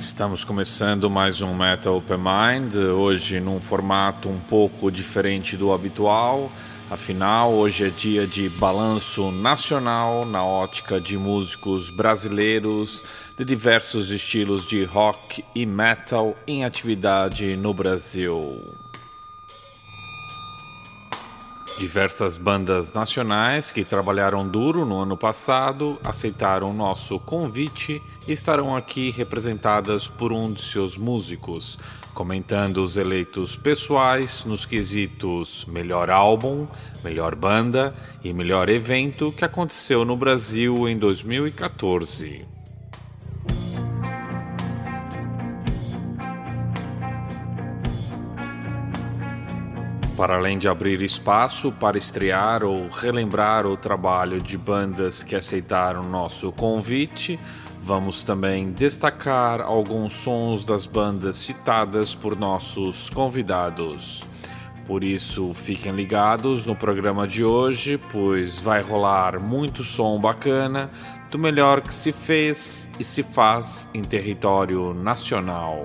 Estamos começando mais um Metal Open Mind, hoje num formato um pouco diferente do habitual. Afinal, hoje é dia de balanço nacional na ótica de músicos brasileiros de diversos estilos de rock e metal em atividade no Brasil. Diversas bandas nacionais que trabalharam duro no ano passado aceitaram nosso convite e estarão aqui representadas por um de seus músicos, comentando os eleitos pessoais nos quesitos melhor álbum, melhor banda e melhor evento que aconteceu no Brasil em 2014. Para além de abrir espaço para estrear ou relembrar o trabalho de bandas que aceitaram nosso convite, vamos também destacar alguns sons das bandas citadas por nossos convidados. Por isso, fiquem ligados no programa de hoje, pois vai rolar muito som bacana do melhor que se fez e se faz em território nacional.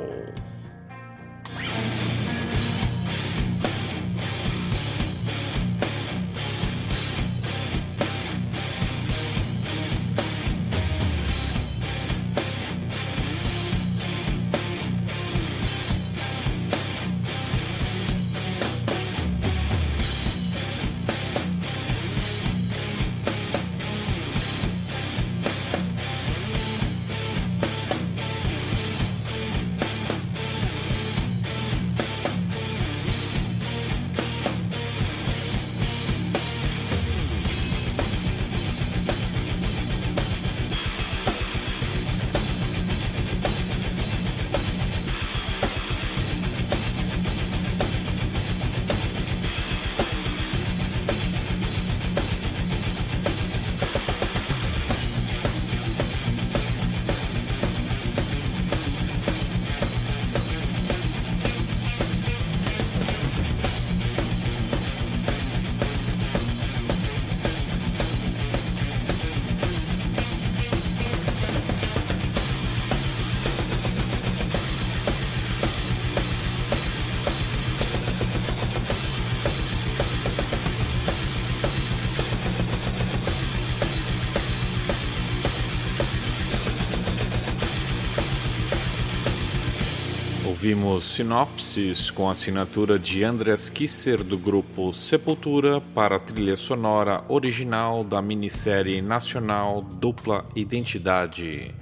Ouvimos com assinatura de Andreas Kisser do grupo Sepultura para a trilha sonora original da minissérie nacional Dupla Identidade.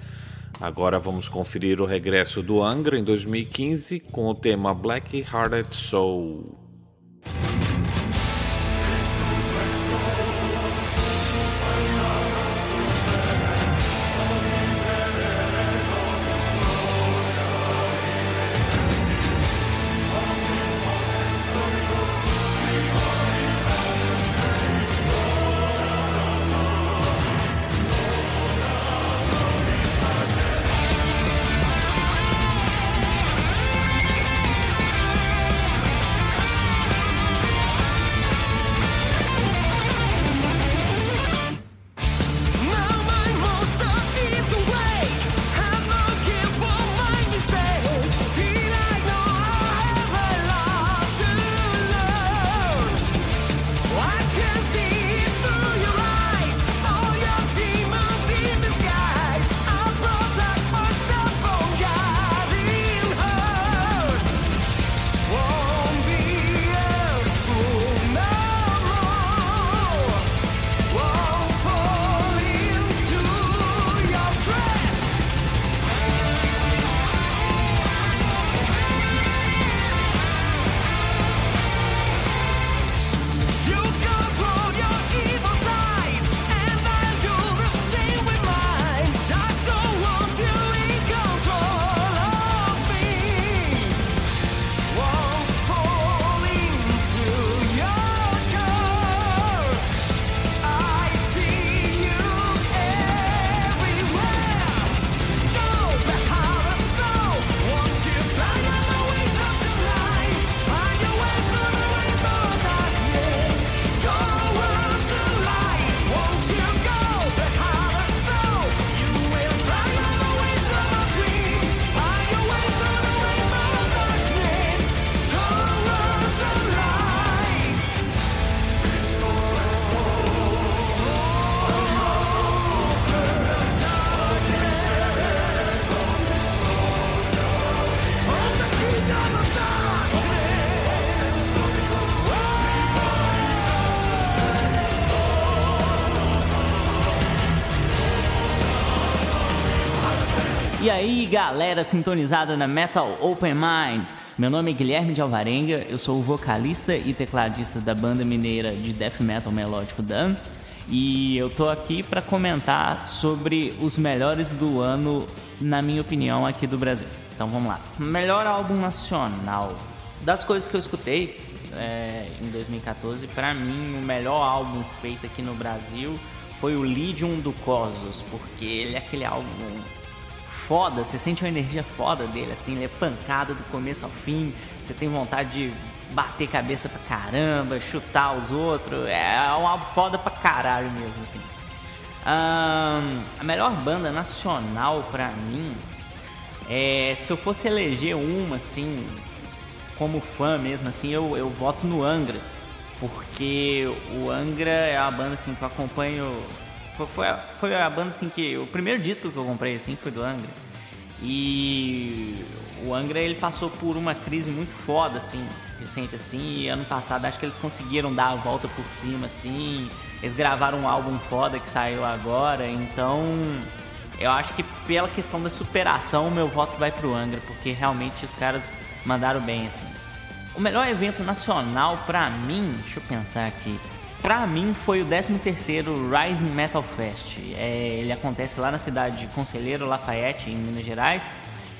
Agora vamos conferir o regresso do Angra em 2015 com o tema Black Hearted Soul. Galera sintonizada na Metal Open Mind. Meu nome é Guilherme de Alvarenga, eu sou o vocalista e tecladista da banda mineira de death metal melódico Dan. E eu tô aqui para comentar sobre os melhores do ano, na minha opinião, aqui do Brasil. Então vamos lá. Melhor álbum nacional. Das coisas que eu escutei é, em 2014, para mim o melhor álbum feito aqui no Brasil foi o Legion do Cosmos, porque ele é aquele álbum foda, você sente uma energia foda dele, assim, ele é pancada do começo ao fim, você tem vontade de bater cabeça pra caramba, chutar os outros, é um álbum foda pra caralho mesmo, assim. Um, a melhor banda nacional pra mim, é, se eu fosse eleger uma, assim, como fã mesmo, assim, eu, eu voto no Angra, porque o Angra é a banda, assim, que eu acompanho foi, a, foi a banda assim que. O primeiro disco que eu comprei assim foi do Angra. E o Angra ele passou por uma crise muito foda, assim, recente assim, e ano passado acho que eles conseguiram dar a volta por cima, assim. Eles gravaram um álbum foda que saiu agora, então eu acho que pela questão da superação o meu voto vai pro Angra, porque realmente os caras mandaram bem, assim. O melhor evento nacional pra mim, deixa eu pensar aqui. Pra mim foi o 13º Rising Metal Fest. É, ele acontece lá na cidade de Conselheiro Lafayette, em Minas Gerais.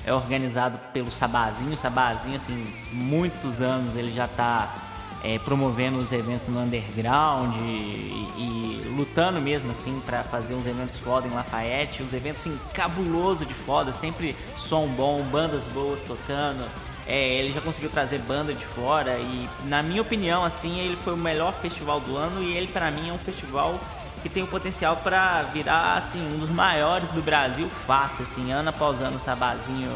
É organizado pelo Sabazinho. O Sabazinho, assim, muitos anos ele já está é, promovendo os eventos no underground e, e lutando mesmo, assim, para fazer uns eventos foda em Lafayette. Uns eventos, assim, cabuloso de foda. Sempre som bom, bandas boas tocando. É, ele já conseguiu trazer banda de fora e, na minha opinião, assim, ele foi o melhor festival do ano e ele, para mim, é um festival que tem o potencial para virar, assim, um dos maiores do Brasil fácil, assim, ano após ano, o Sabazinho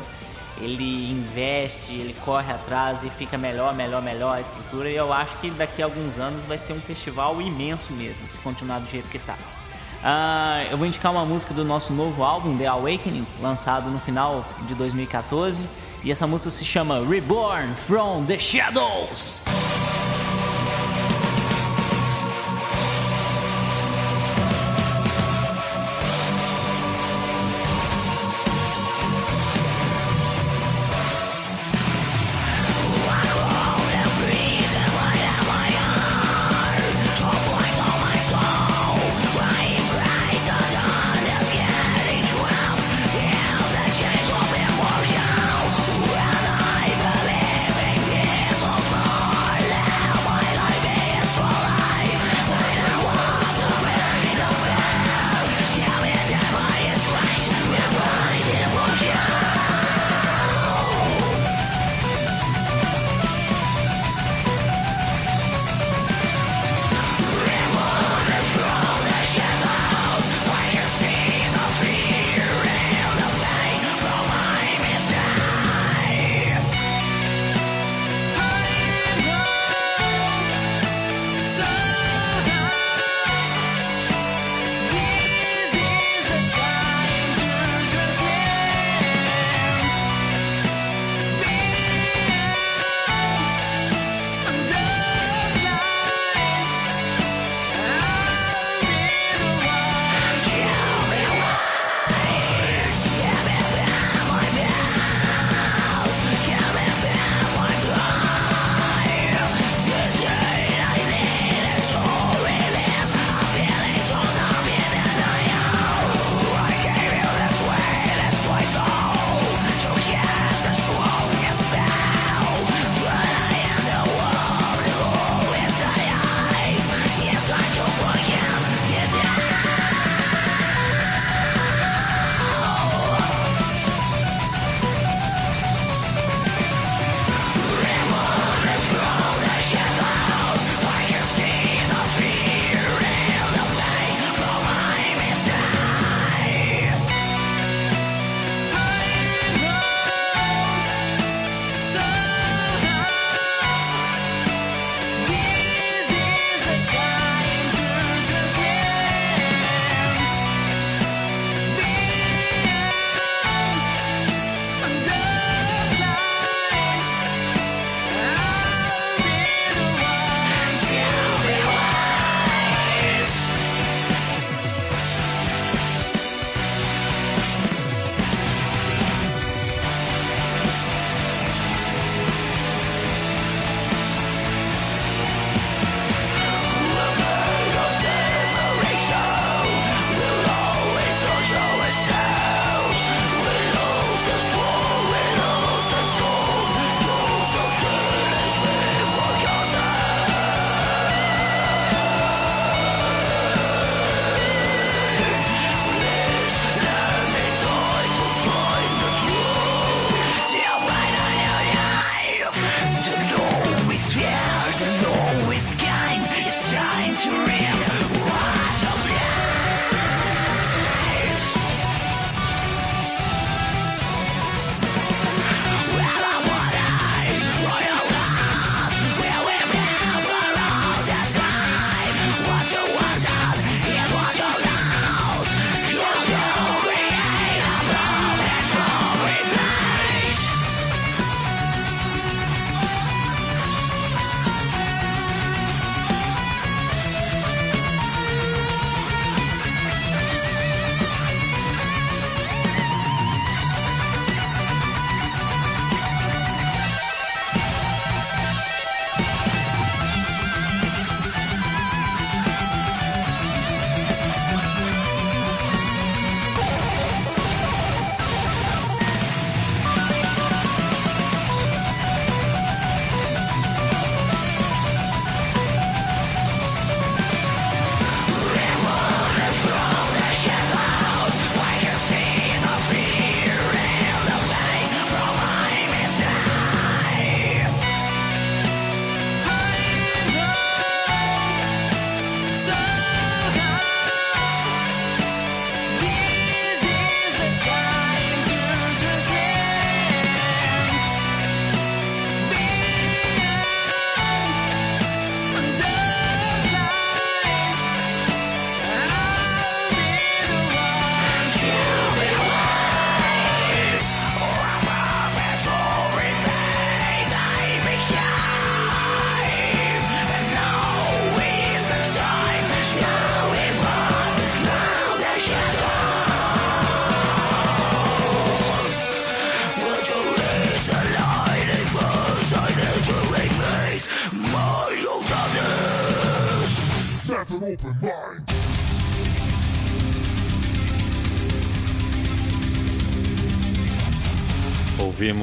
ele investe, ele corre atrás e fica melhor, melhor, melhor a estrutura. E eu acho que daqui a alguns anos vai ser um festival imenso mesmo, se continuar do jeito que tá. Uh, eu vou indicar uma música do nosso novo álbum, The Awakening, lançado no final de 2014. E essa música se chama Reborn from the Shadows.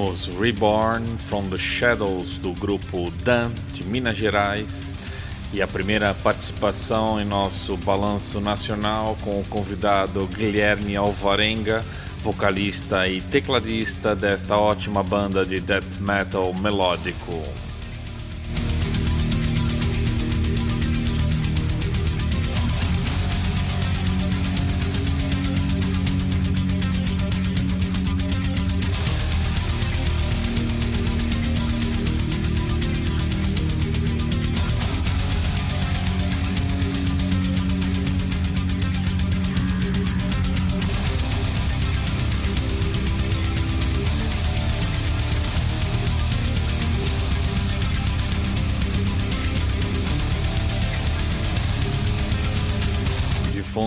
Ouvimos Reborn from the Shadows do grupo Dan de Minas Gerais e a primeira participação em nosso balanço nacional com o convidado Guilherme Alvarenga, vocalista e tecladista desta ótima banda de death metal melódico.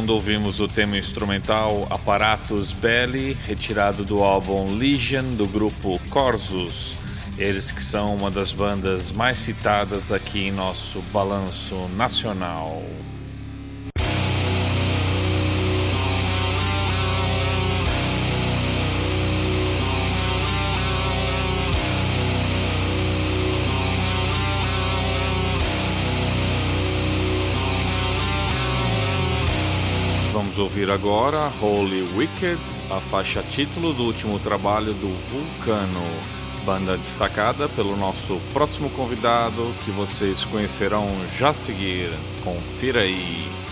Fundo ouvimos o tema instrumental Aparatus Belli, retirado do álbum Legion do grupo Corsus. Eles que são uma das bandas mais citadas aqui em nosso balanço nacional. Ouvir agora Holy Wicked, a faixa título do último trabalho do Vulcano, banda destacada pelo nosso próximo convidado que vocês conhecerão já a seguir. Confira aí.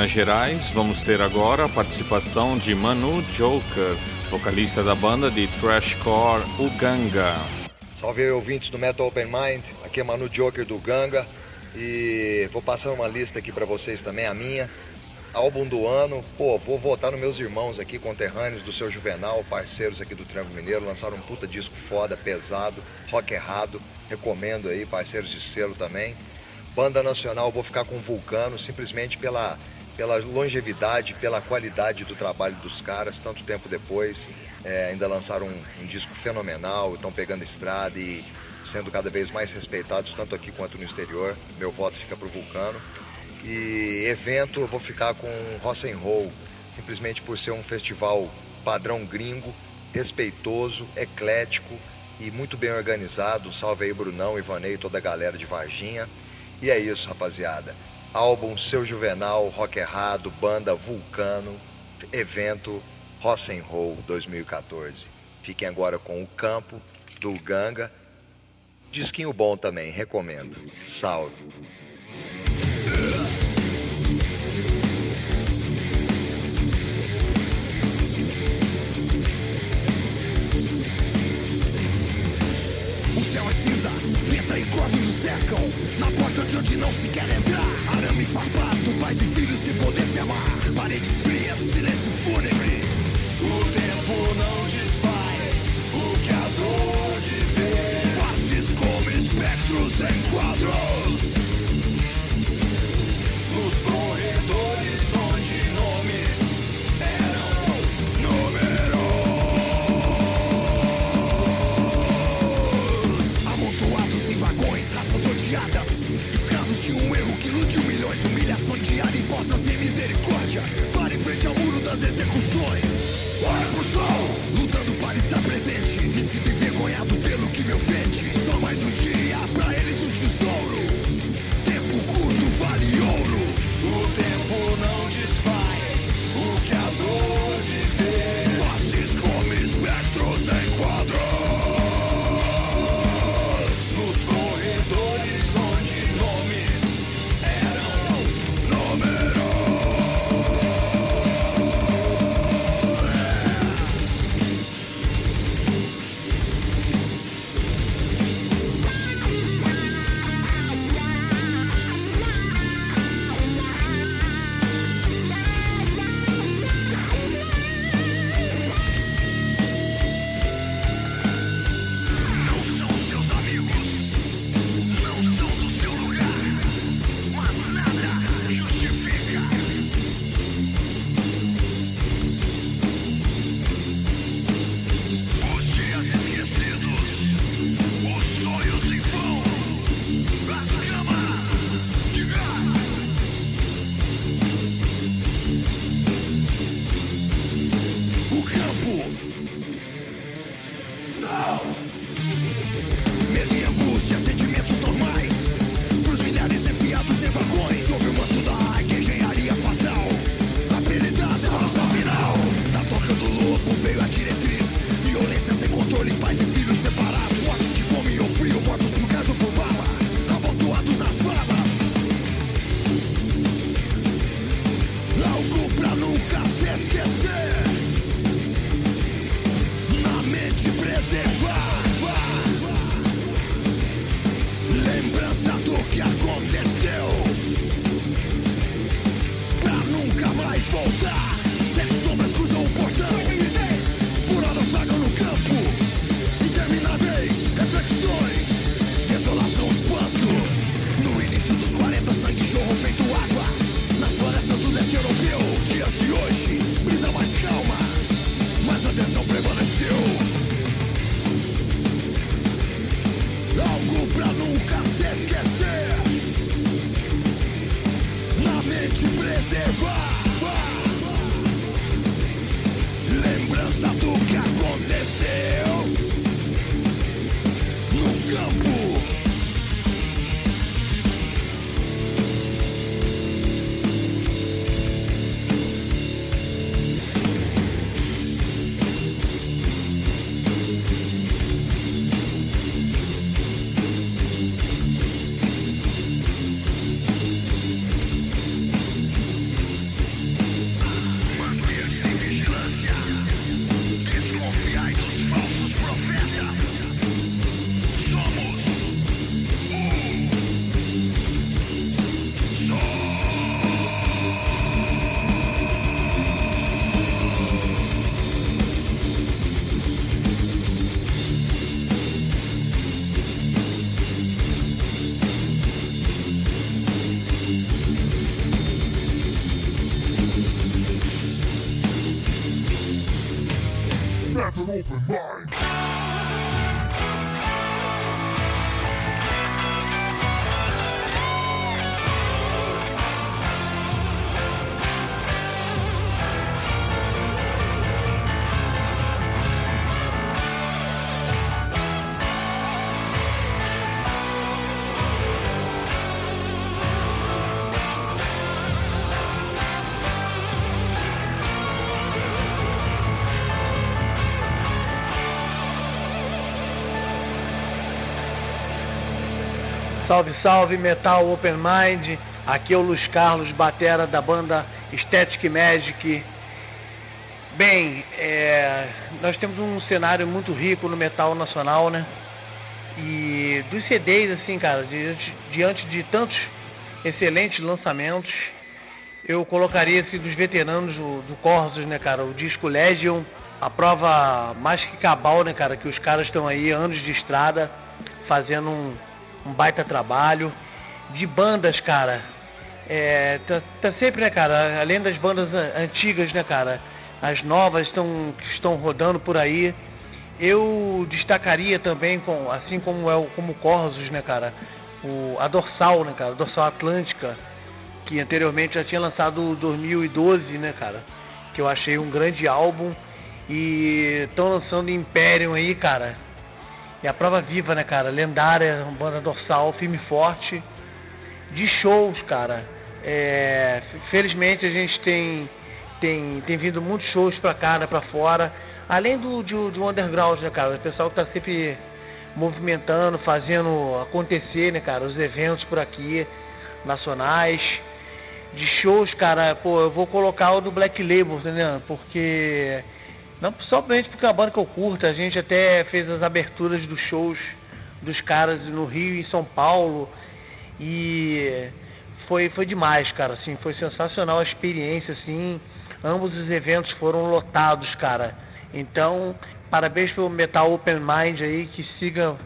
Minas Gerais, vamos ter agora a participação de Manu Joker, vocalista da banda de thrashcore Uganga. Salve aí, ouvintes do Metal Open Mind, aqui é Manu Joker do Ganga e vou passar uma lista aqui para vocês também, a minha. Álbum do ano, pô, vou votar nos meus irmãos aqui, conterrâneos do seu Juvenal, parceiros aqui do Triângulo Mineiro, lançaram um puta disco foda, pesado, rock errado, recomendo aí, parceiros de selo também. Banda nacional, vou ficar com Vulcano, simplesmente pela, pela longevidade, pela qualidade do trabalho dos caras, tanto tempo depois. É, ainda lançaram um, um disco fenomenal, estão pegando estrada e sendo cada vez mais respeitados, tanto aqui quanto no exterior. Meu voto fica pro Vulcano. E evento, eu vou ficar com Rock'n'Roll, simplesmente por ser um festival padrão gringo, respeitoso, eclético e muito bem organizado. Salve aí Brunão, Ivanei e toda a galera de Varginha. E é isso, rapaziada. Álbum Seu Juvenal, Rock Errado, banda Vulcano, evento Rock'n'Roll 2014. Fiquem agora com o Campo, do Ganga. Disquinho bom também, recomendo. Salve! cercam Na porta de onde não se quer entrar me farpado, pais e filhos se poder se amar. Paredes frias, silêncio fúnebre. O tempo não desfaz o que a dor de ver. Faces como espectros em quadros. Nos corredores onde nomes eram números. Amontoados em vagões, raças odiadas. respostas sem misericórdia. Para em frente ao muro das execuções. Salve, salve, Metal Open Mind. Aqui é o Luiz Carlos, batera da banda Static Magic. Bem, é, nós temos um cenário muito rico no metal nacional, né? E dos CDs, assim, cara, diante, diante de tantos excelentes lançamentos, eu colocaria esse dos veteranos do, do Corsos, né, cara? O disco Legion, a prova mais que cabal, né, cara? Que os caras estão aí anos de estrada fazendo um um baita trabalho. De bandas, cara, é, tá, tá, sempre, né, cara, além das bandas antigas, né, cara, as novas estão, estão rodando por aí. Eu destacaria também, com, assim como é o como Corsos, né, cara, o, a Dorsal, né, cara, a Dorsal Atlântica, que anteriormente já tinha lançado 2012, né, cara, que eu achei um grande álbum. E estão lançando Imperium aí, cara, e a prova viva, né, cara? Lendária, banda dorsal, filme forte. De shows, cara. É, felizmente a gente tem, tem, tem vindo muitos shows pra cá, né, pra fora. Além do, do, do underground, né, cara? O pessoal que tá sempre movimentando, fazendo acontecer, né, cara? Os eventos por aqui, nacionais. De shows, cara, pô, eu vou colocar o do Black Label, entendeu? Porque não somente porque é uma banda que eu curto, a gente até fez as aberturas dos shows dos caras no Rio e em São Paulo. E foi, foi demais, cara, assim, foi sensacional a experiência, assim. Ambos os eventos foram lotados, cara. Então, parabéns pelo Metal Open Mind aí, que siga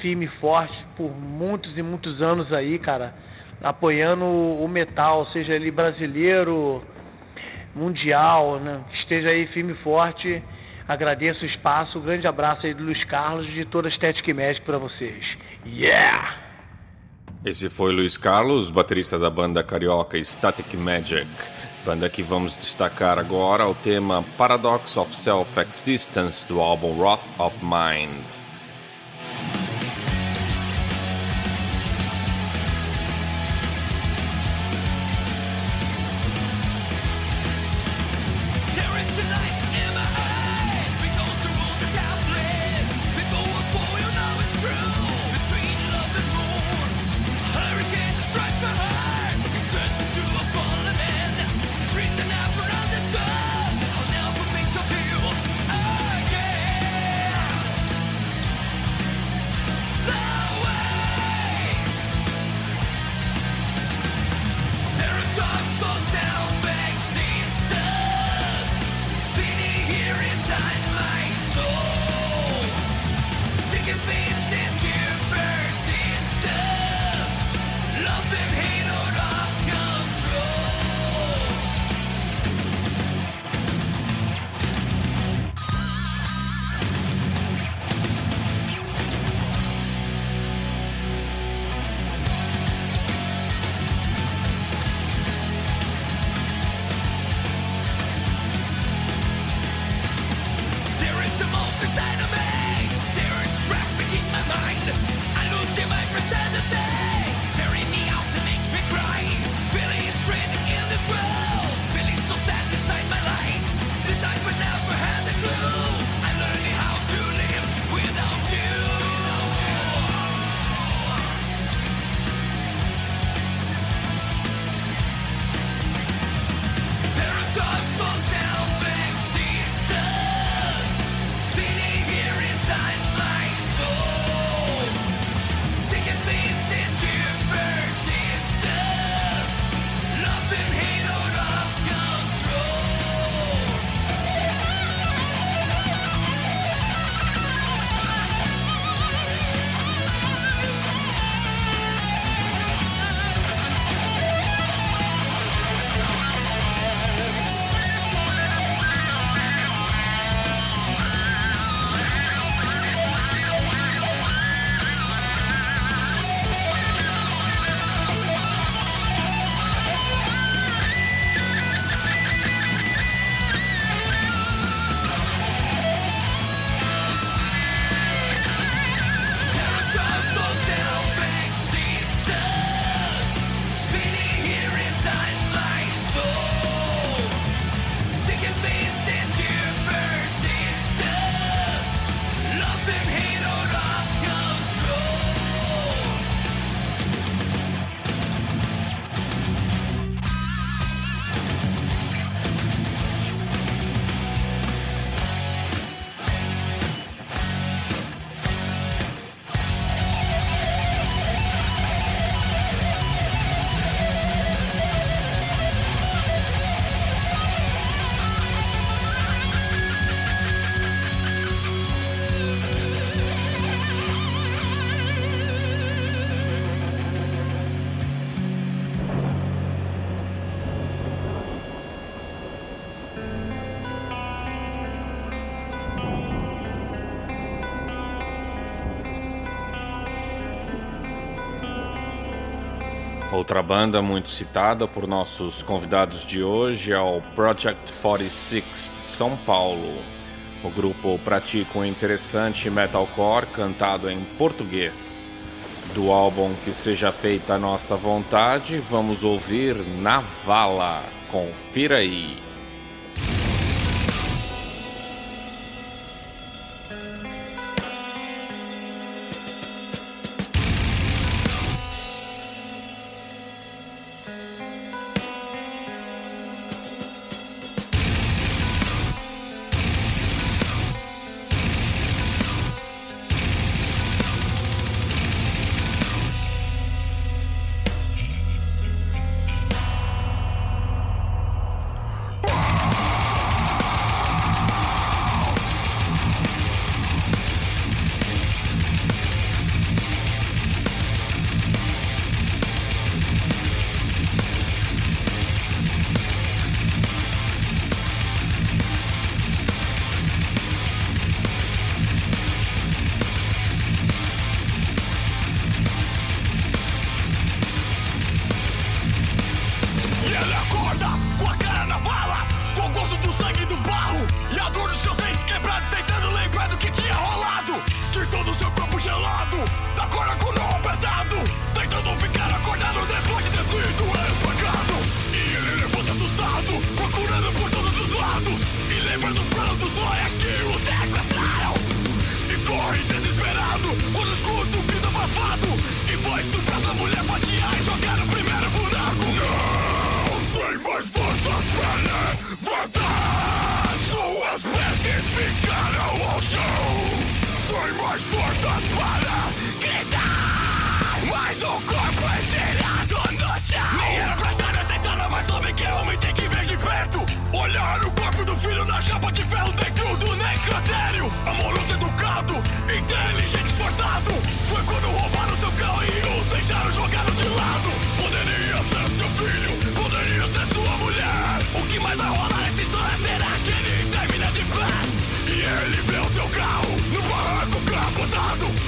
firme e forte por muitos e muitos anos aí, cara, apoiando o metal, seja ele brasileiro, mundial, né? esteja aí firme e forte. Agradeço o espaço, um grande abraço aí do Luiz Carlos de toda a Static Magic para vocês. Yeah! Esse foi Luiz Carlos, baterista da banda carioca Static Magic. Banda que vamos destacar agora o tema Paradox of Self-Existence do álbum Wrath of Mind. Outra banda muito citada por nossos convidados de hoje é o Project 46 de São Paulo. O grupo pratica um interessante metalcore cantado em português. Do álbum Que Seja Feita a Nossa Vontade, vamos ouvir Navala. Confira aí.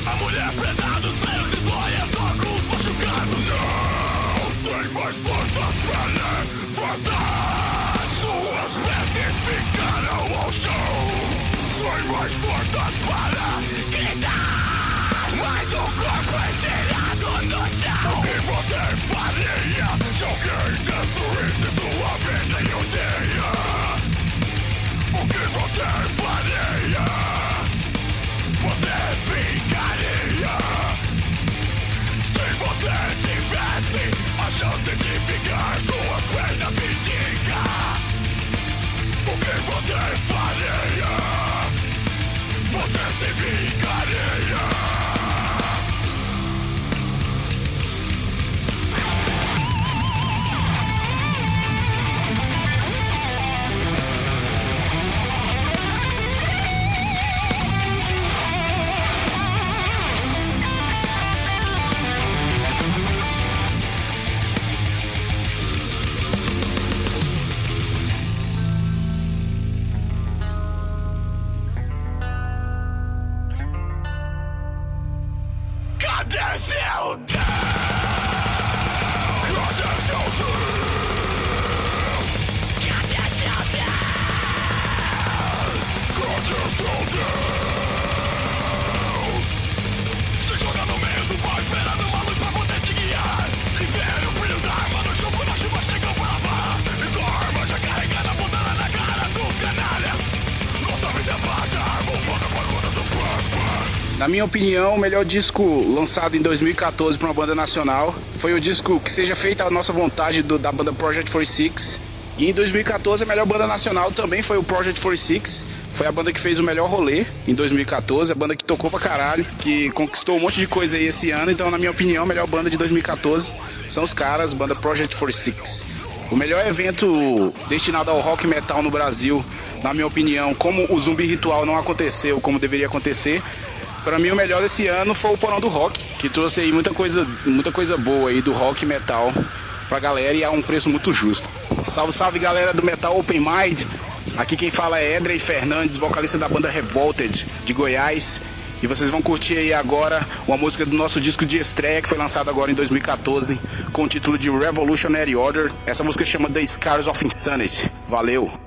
A mulher pesada, os velhos e glória Só com os machucados. Não tem mais força para levantar. Suas peças ficaram ao chão. Sem mais força para Na minha opinião, o melhor disco lançado em 2014 para uma banda nacional foi o disco Que Seja Feita a Nossa Vontade do, da banda Project 46. E em 2014 a melhor banda nacional também foi o Project 46. Foi a banda que fez o melhor rolê em 2014, a banda que tocou pra caralho, que conquistou um monte de coisa aí esse ano. Então, na minha opinião, a melhor banda de 2014 são os caras, banda Project 46. O melhor evento destinado ao rock metal no Brasil, na minha opinião, como o Zumbi Ritual não aconteceu como deveria acontecer, para mim o melhor desse ano foi o Porão do Rock, que trouxe aí muita coisa, muita coisa boa aí do rock metal pra galera e a um preço muito justo. Salve, salve galera do Metal Open Mind. Aqui quem fala é Edrey Fernandes, vocalista da banda Revolted de Goiás. E vocês vão curtir aí agora uma música do nosso disco de estreia que foi lançado agora em 2014 com o título de Revolutionary Order. Essa música chama The Scars of Insanity. Valeu!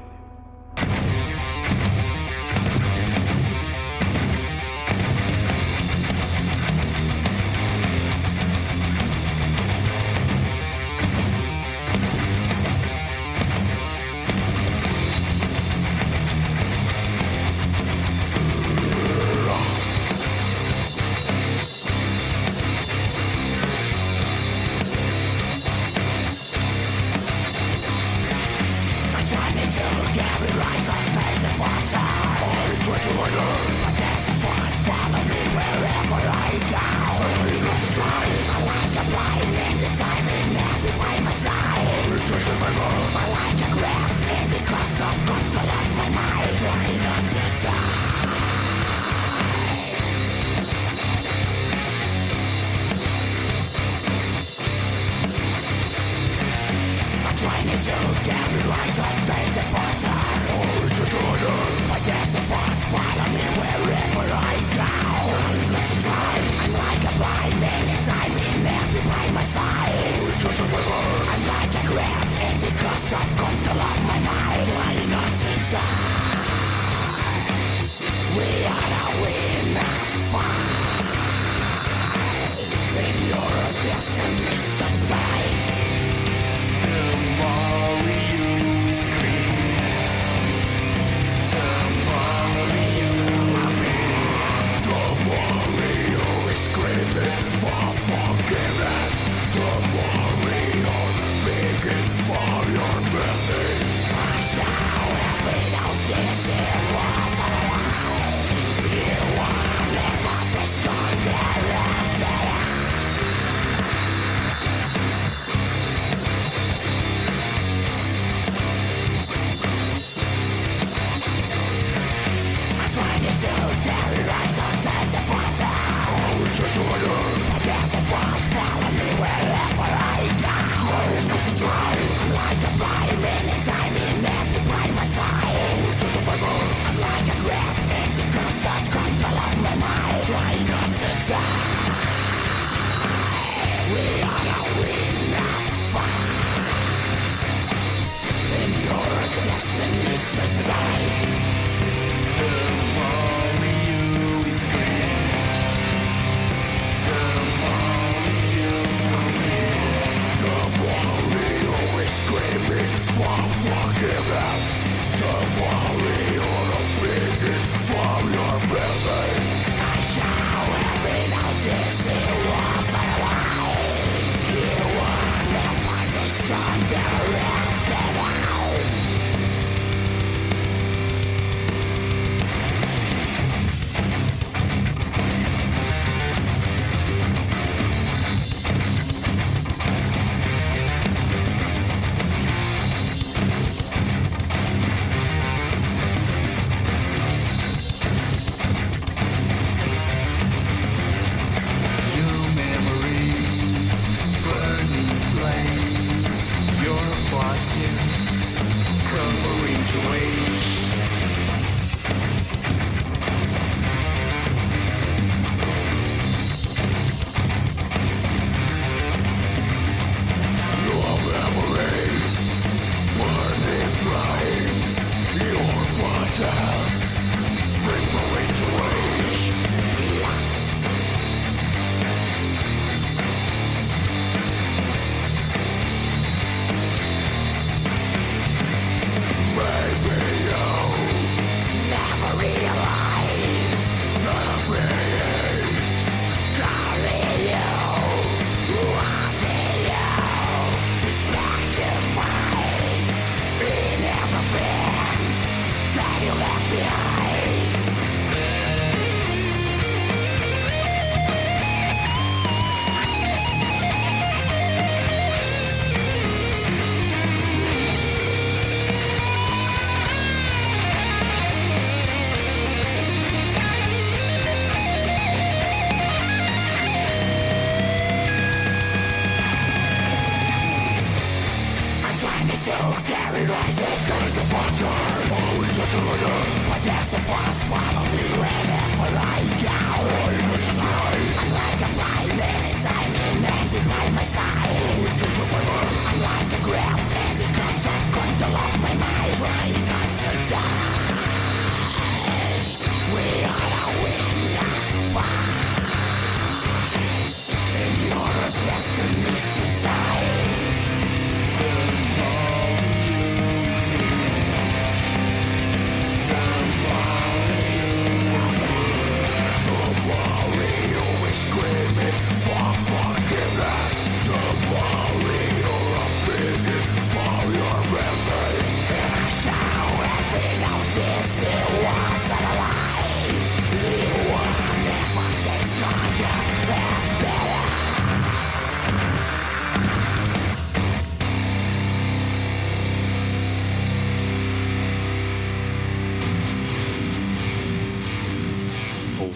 feel happier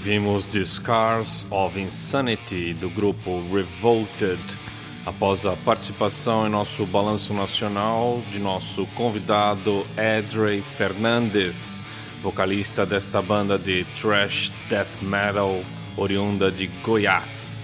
Ouvimos The Scars of Insanity do grupo Revolted, após a participação em nosso balanço nacional de nosso convidado Edrey Fernandes, vocalista desta banda de thrash death metal oriunda de Goiás.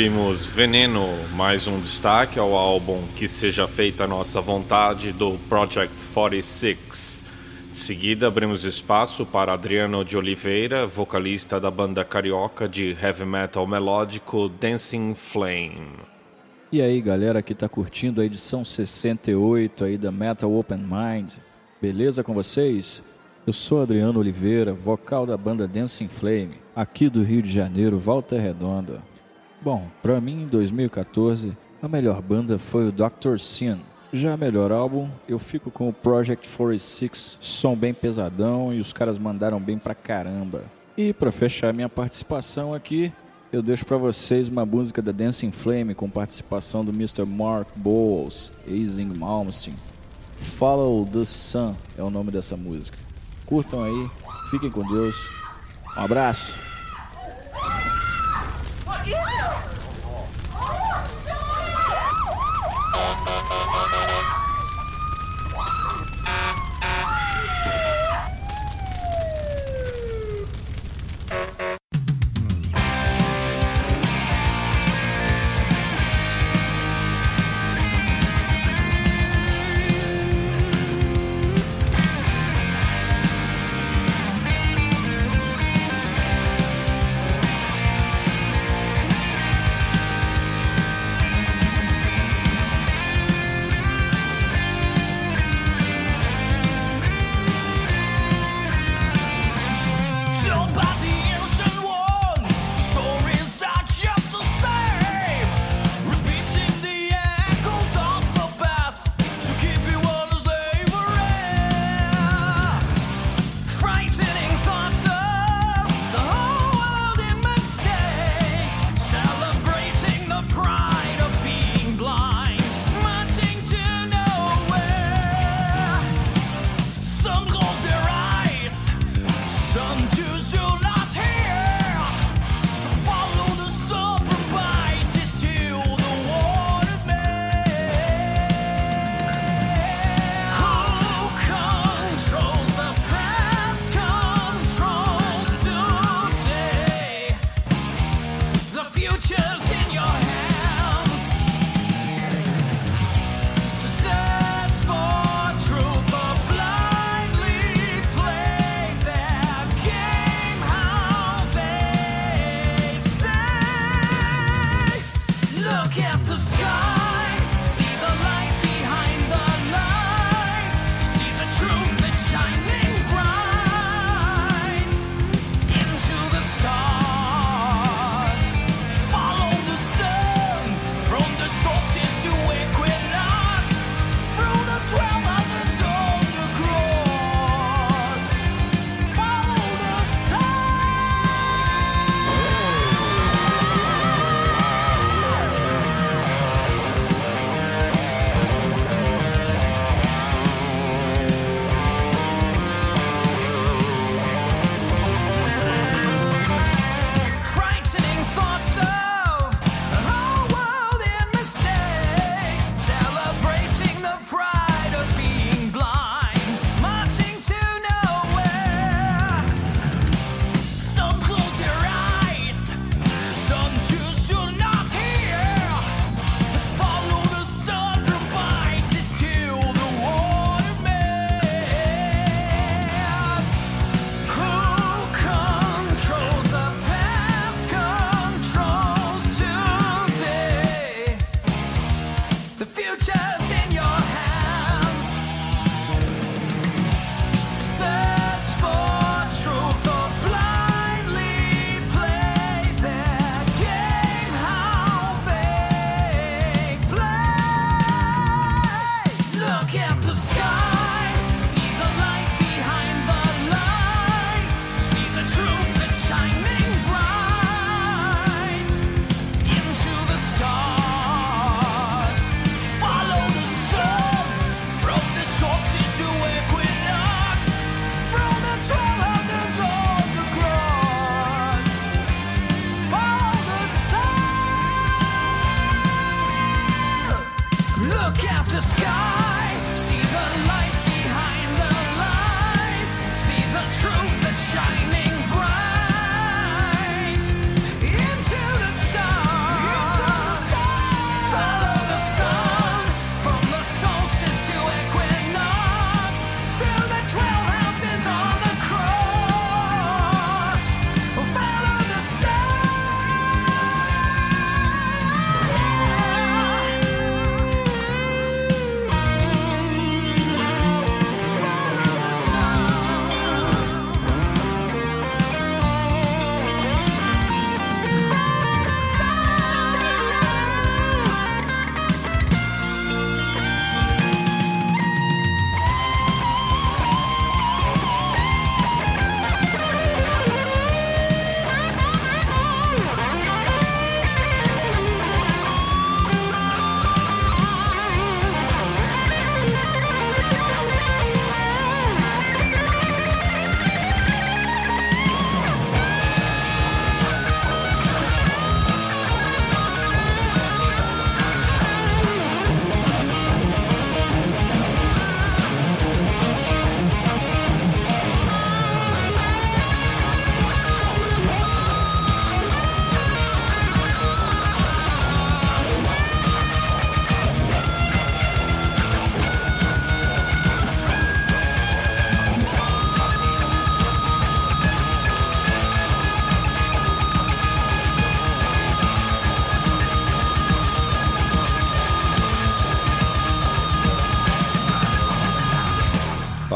Ouvimos Veneno, mais um destaque ao álbum Que Seja Feita a Nossa Vontade do Project 46. De seguida, abrimos espaço para Adriano de Oliveira, vocalista da banda carioca de heavy metal melódico Dancing Flame. E aí, galera que está curtindo a edição 68 aí da Metal Open Mind, beleza com vocês? Eu sou Adriano Oliveira, vocal da banda Dancing Flame, aqui do Rio de Janeiro, Volta Redonda. Bom, para mim, em 2014, a melhor banda foi o Dr. Sin. Já melhor álbum, eu fico com o Project 46, som bem pesadão e os caras mandaram bem pra caramba. E para fechar minha participação aqui, eu deixo para vocês uma música da Dancing Flame com participação do Mr. Mark Bowles e Zing Malmsteen. Follow the Sun é o nome dessa música. Curtam aí, fiquem com Deus. Um abraço horrível!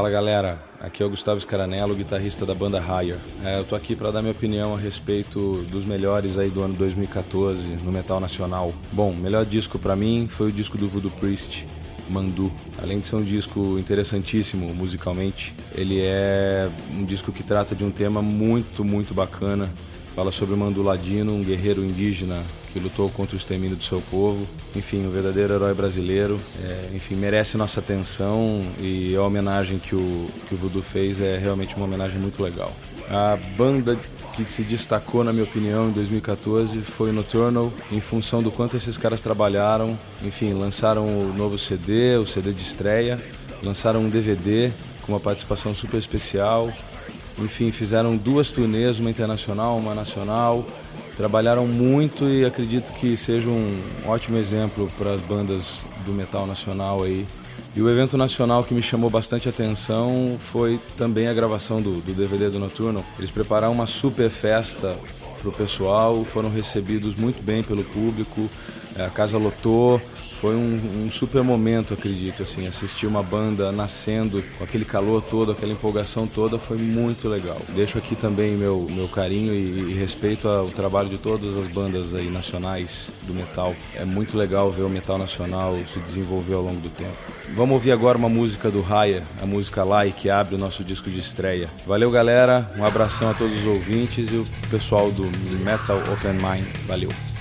Fala galera, aqui é o Gustavo Scaranello, guitarrista da banda Higher. É, eu tô aqui para dar minha opinião a respeito dos melhores aí do ano 2014 no metal nacional. Bom, melhor disco para mim foi o disco do Voodoo Priest, Mandu. Além de ser um disco interessantíssimo musicalmente, ele é um disco que trata de um tema muito, muito bacana. Fala sobre o Mandu Ladino, um guerreiro indígena que lutou contra o extermínio do seu povo. Enfim, um verdadeiro herói brasileiro. É, enfim, merece nossa atenção e a homenagem que o, que o Voodoo fez é realmente uma homenagem muito legal. A banda que se destacou, na minha opinião, em 2014 foi o Nocturnal, em função do quanto esses caras trabalharam. Enfim, lançaram o novo CD, o CD de estreia, lançaram um DVD com uma participação super especial. Enfim, fizeram duas turnês, uma internacional, uma nacional. Trabalharam muito e acredito que seja um ótimo exemplo para as bandas do metal nacional aí e o evento nacional que me chamou bastante atenção foi também a gravação do, do DVD do Noturno. Eles prepararam uma super festa para o pessoal, foram recebidos muito bem pelo público, a casa lotou, foi um, um, super momento, acredito, assim, assistir uma banda nascendo com aquele calor todo, aquela empolgação toda, foi muito legal. Deixo aqui também meu, meu carinho e, e respeito ao trabalho de todas as bandas aí nacionais do metal. É muito legal ver o metal nacional se desenvolver ao longo do tempo. Vamos ouvir agora uma música do Raya, a música Lai, que abre o nosso disco de estreia. Valeu, galera. Um abração a todos os ouvintes e o pessoal do Metal Open Mind. Valeu.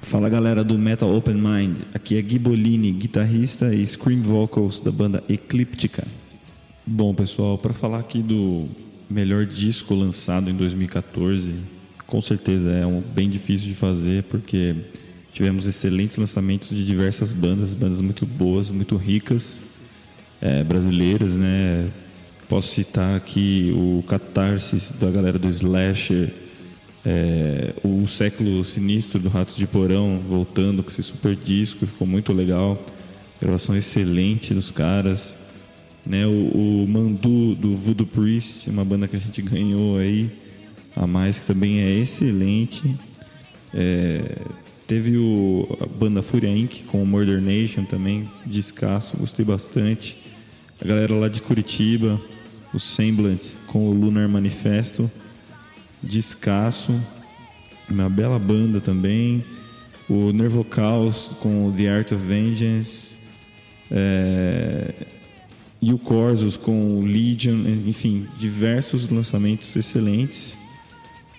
Fala galera do Metal Open Mind, aqui é Gui Bolini, guitarrista e scream vocals da banda Eclíptica. Bom pessoal, para falar aqui do melhor disco lançado em 2014, com certeza é um bem difícil de fazer porque tivemos excelentes lançamentos de diversas bandas, bandas muito boas, muito ricas, é, brasileiras, né? Posso citar aqui o Catarsis da galera do Slasher, é, o Século Sinistro do Ratos de Porão voltando com esse super disco, ficou muito legal. Gravação excelente dos caras. Né, o, o Mandu do Voodoo Priest, uma banda que a gente ganhou aí a mais, que também é excelente. É, teve o, a banda Fúria Inc. com o Murder Nation também, descasso, gostei bastante. A galera lá de Curitiba, o Semblant com o Lunar Manifesto Descasso, uma bela banda também. O Nervo Chaos com The Art of Vengeance. É, e o Corsos com Legion, enfim, diversos lançamentos excelentes.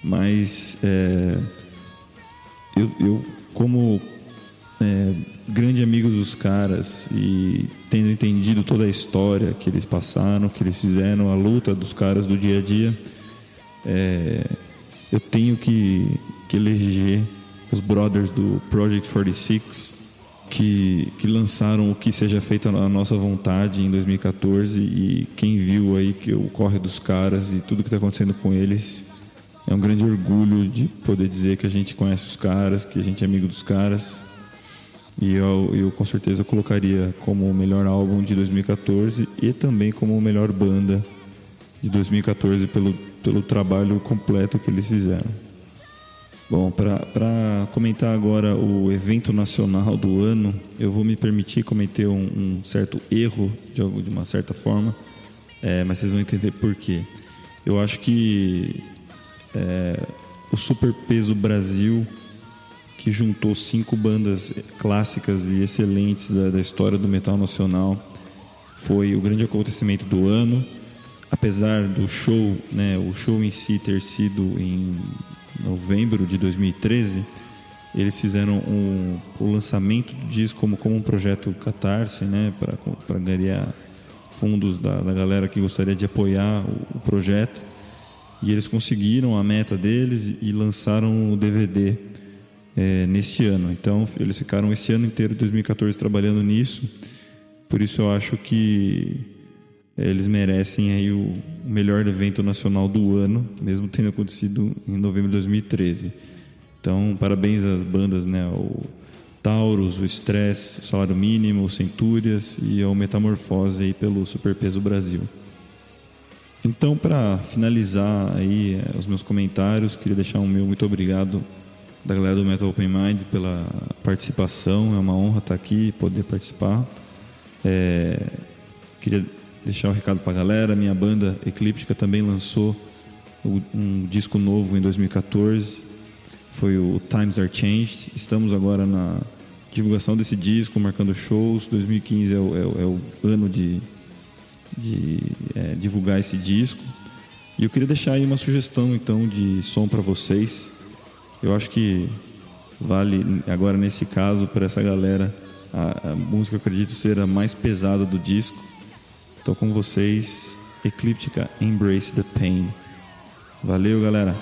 Mas é, eu, eu, como é, grande amigo dos caras e tendo entendido toda a história que eles passaram, que eles fizeram, a luta dos caras do dia a dia é, eu tenho que, que eleger os brothers do Project 46 que, que lançaram o que seja feito a nossa vontade em 2014 e quem viu aí que o corre dos caras e tudo que está acontecendo com eles é um grande orgulho de poder dizer que a gente conhece os caras, que a gente é amigo dos caras. E eu, eu com certeza colocaria como o melhor álbum de 2014 e também como melhor banda de 2014 pelo pelo trabalho completo que eles fizeram. Bom, para comentar agora o evento nacional do ano, eu vou me permitir cometer um, um certo erro de, de uma certa forma, é, mas vocês vão entender por quê. Eu acho que é, o Super Peso Brasil, que juntou cinco bandas clássicas e excelentes da, da história do metal nacional, foi o grande acontecimento do ano apesar do show, né, o show em si ter sido em novembro de 2013, eles fizeram um, o lançamento do disco como, como um projeto catarse, né, para ganhar fundos da, da, galera que gostaria de apoiar o, o, projeto. E eles conseguiram a meta deles e lançaram o DVD é, neste ano. Então, eles ficaram esse ano inteiro, 2014, trabalhando nisso. Por isso, eu acho que eles merecem aí o melhor evento nacional do ano, mesmo tendo acontecido em novembro de 2013. Então, parabéns às bandas, né? O Taurus, o Stress, o Salário Mínimo, o Centúrias e o Metamorfose aí pelo Superpeso Brasil. Então, para finalizar aí eh, os meus comentários, queria deixar um meu muito obrigado da galera do Metal Open Mind pela participação. É uma honra estar aqui, poder participar. É, queria deixar um recado para a galera. Minha banda Eclíptica também lançou um disco novo em 2014. Foi o Times Are Changed. Estamos agora na divulgação desse disco, marcando shows. 2015 é o, é é o ano de, de é, divulgar esse disco. E eu queria deixar aí uma sugestão então de som para vocês. Eu acho que vale agora nesse caso para essa galera a, a música eu acredito ser a mais pesada do disco Estou com vocês, Eclíptica Embrace the Pain. Valeu, galera.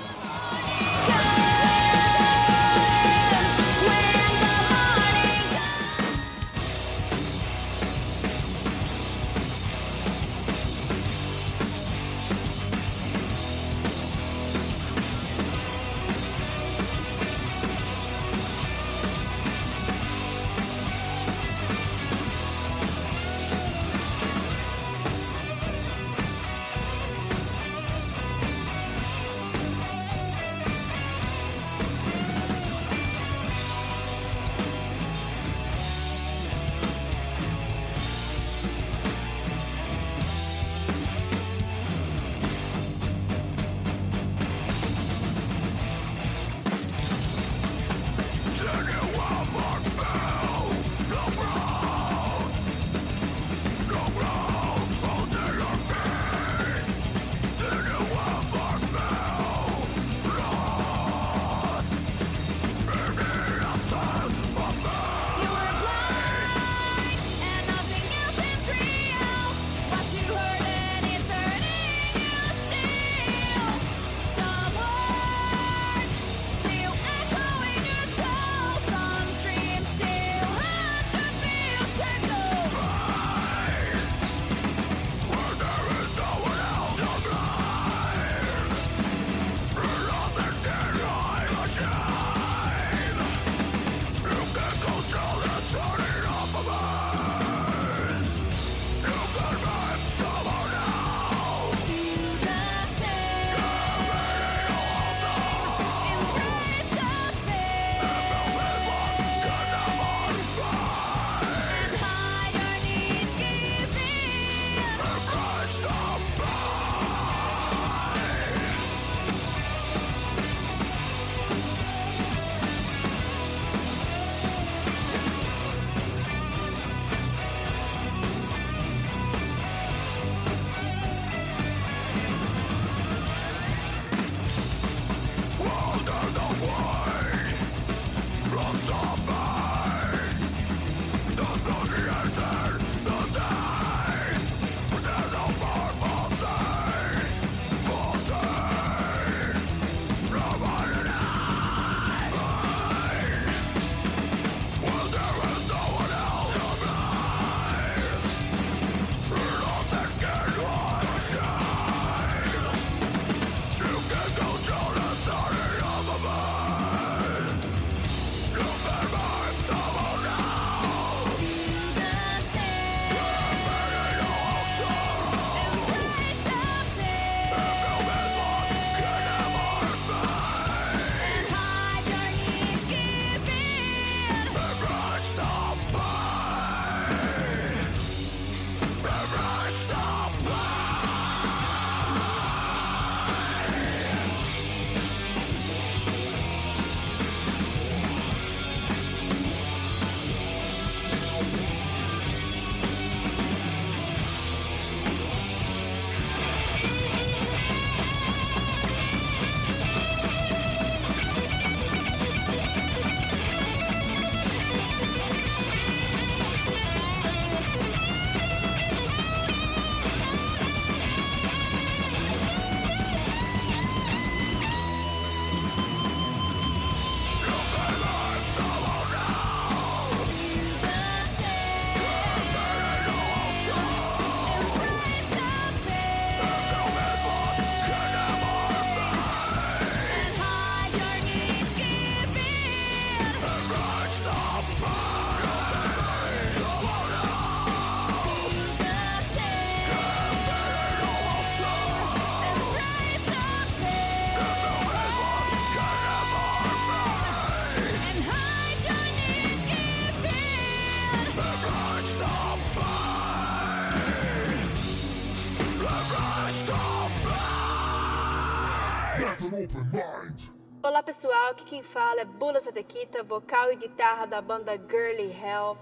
Pessoal, aqui quem fala é Bula Satequita, vocal e guitarra da banda Girly Hell.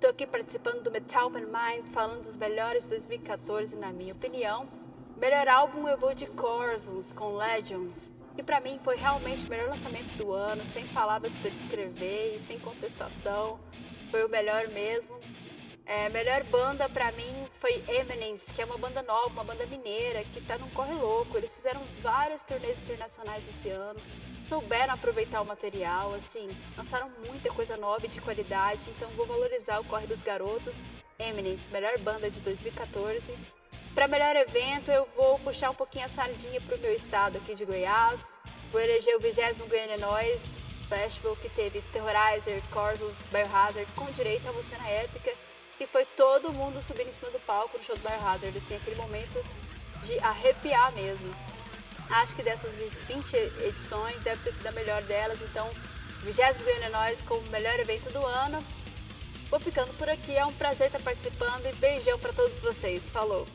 Tô aqui participando do Metal Open Mind, falando dos melhores de 2014, na minha opinião. Melhor álbum eu vou de Corsons com Legend, que pra mim foi realmente o melhor lançamento do ano, sem palavras para descrever e sem contestação. Foi o melhor mesmo. É, melhor banda pra mim foi Eminence, que é uma banda nova, uma banda mineira, que tá num corre louco. Eles fizeram várias turnês internacionais esse ano, souberam aproveitar o material, assim, lançaram muita coisa nova e de qualidade, então vou valorizar o corre dos garotos. Eminence, melhor banda de 2014. Para melhor evento, eu vou puxar um pouquinho a sardinha pro meu estado aqui de Goiás. Vou eleger o 20 Goiânia Noise Festival, que teve Terrorizer, Corsos, Biohazard, com direito a você na épica e foi todo mundo subindo em cima do palco no show do Biohazard, assim, aquele momento de arrepiar mesmo. Acho que dessas 20 edições deve ter sido a melhor delas, então 20 Goiânia Nós como melhor evento do ano. Vou ficando por aqui, é um prazer estar participando e beijão para todos vocês. Falou!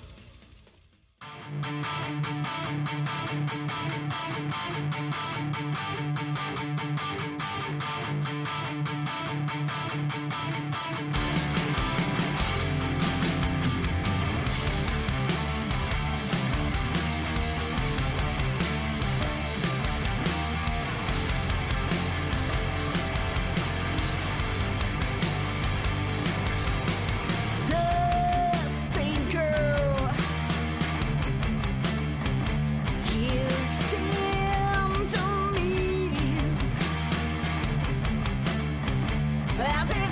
As it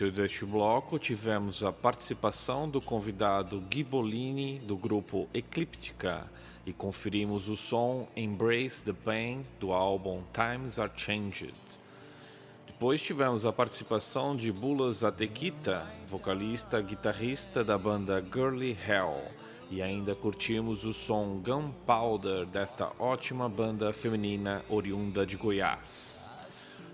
início deste bloco, tivemos a participação do convidado Gui Bolini, do grupo Eclíptica, e conferimos o som Embrace the Pain do álbum Times Are Changed. Depois tivemos a participação de Bulas Atequita, vocalista guitarrista da banda Girly Hell, e ainda curtimos o som Gunpowder desta ótima banda feminina oriunda de Goiás.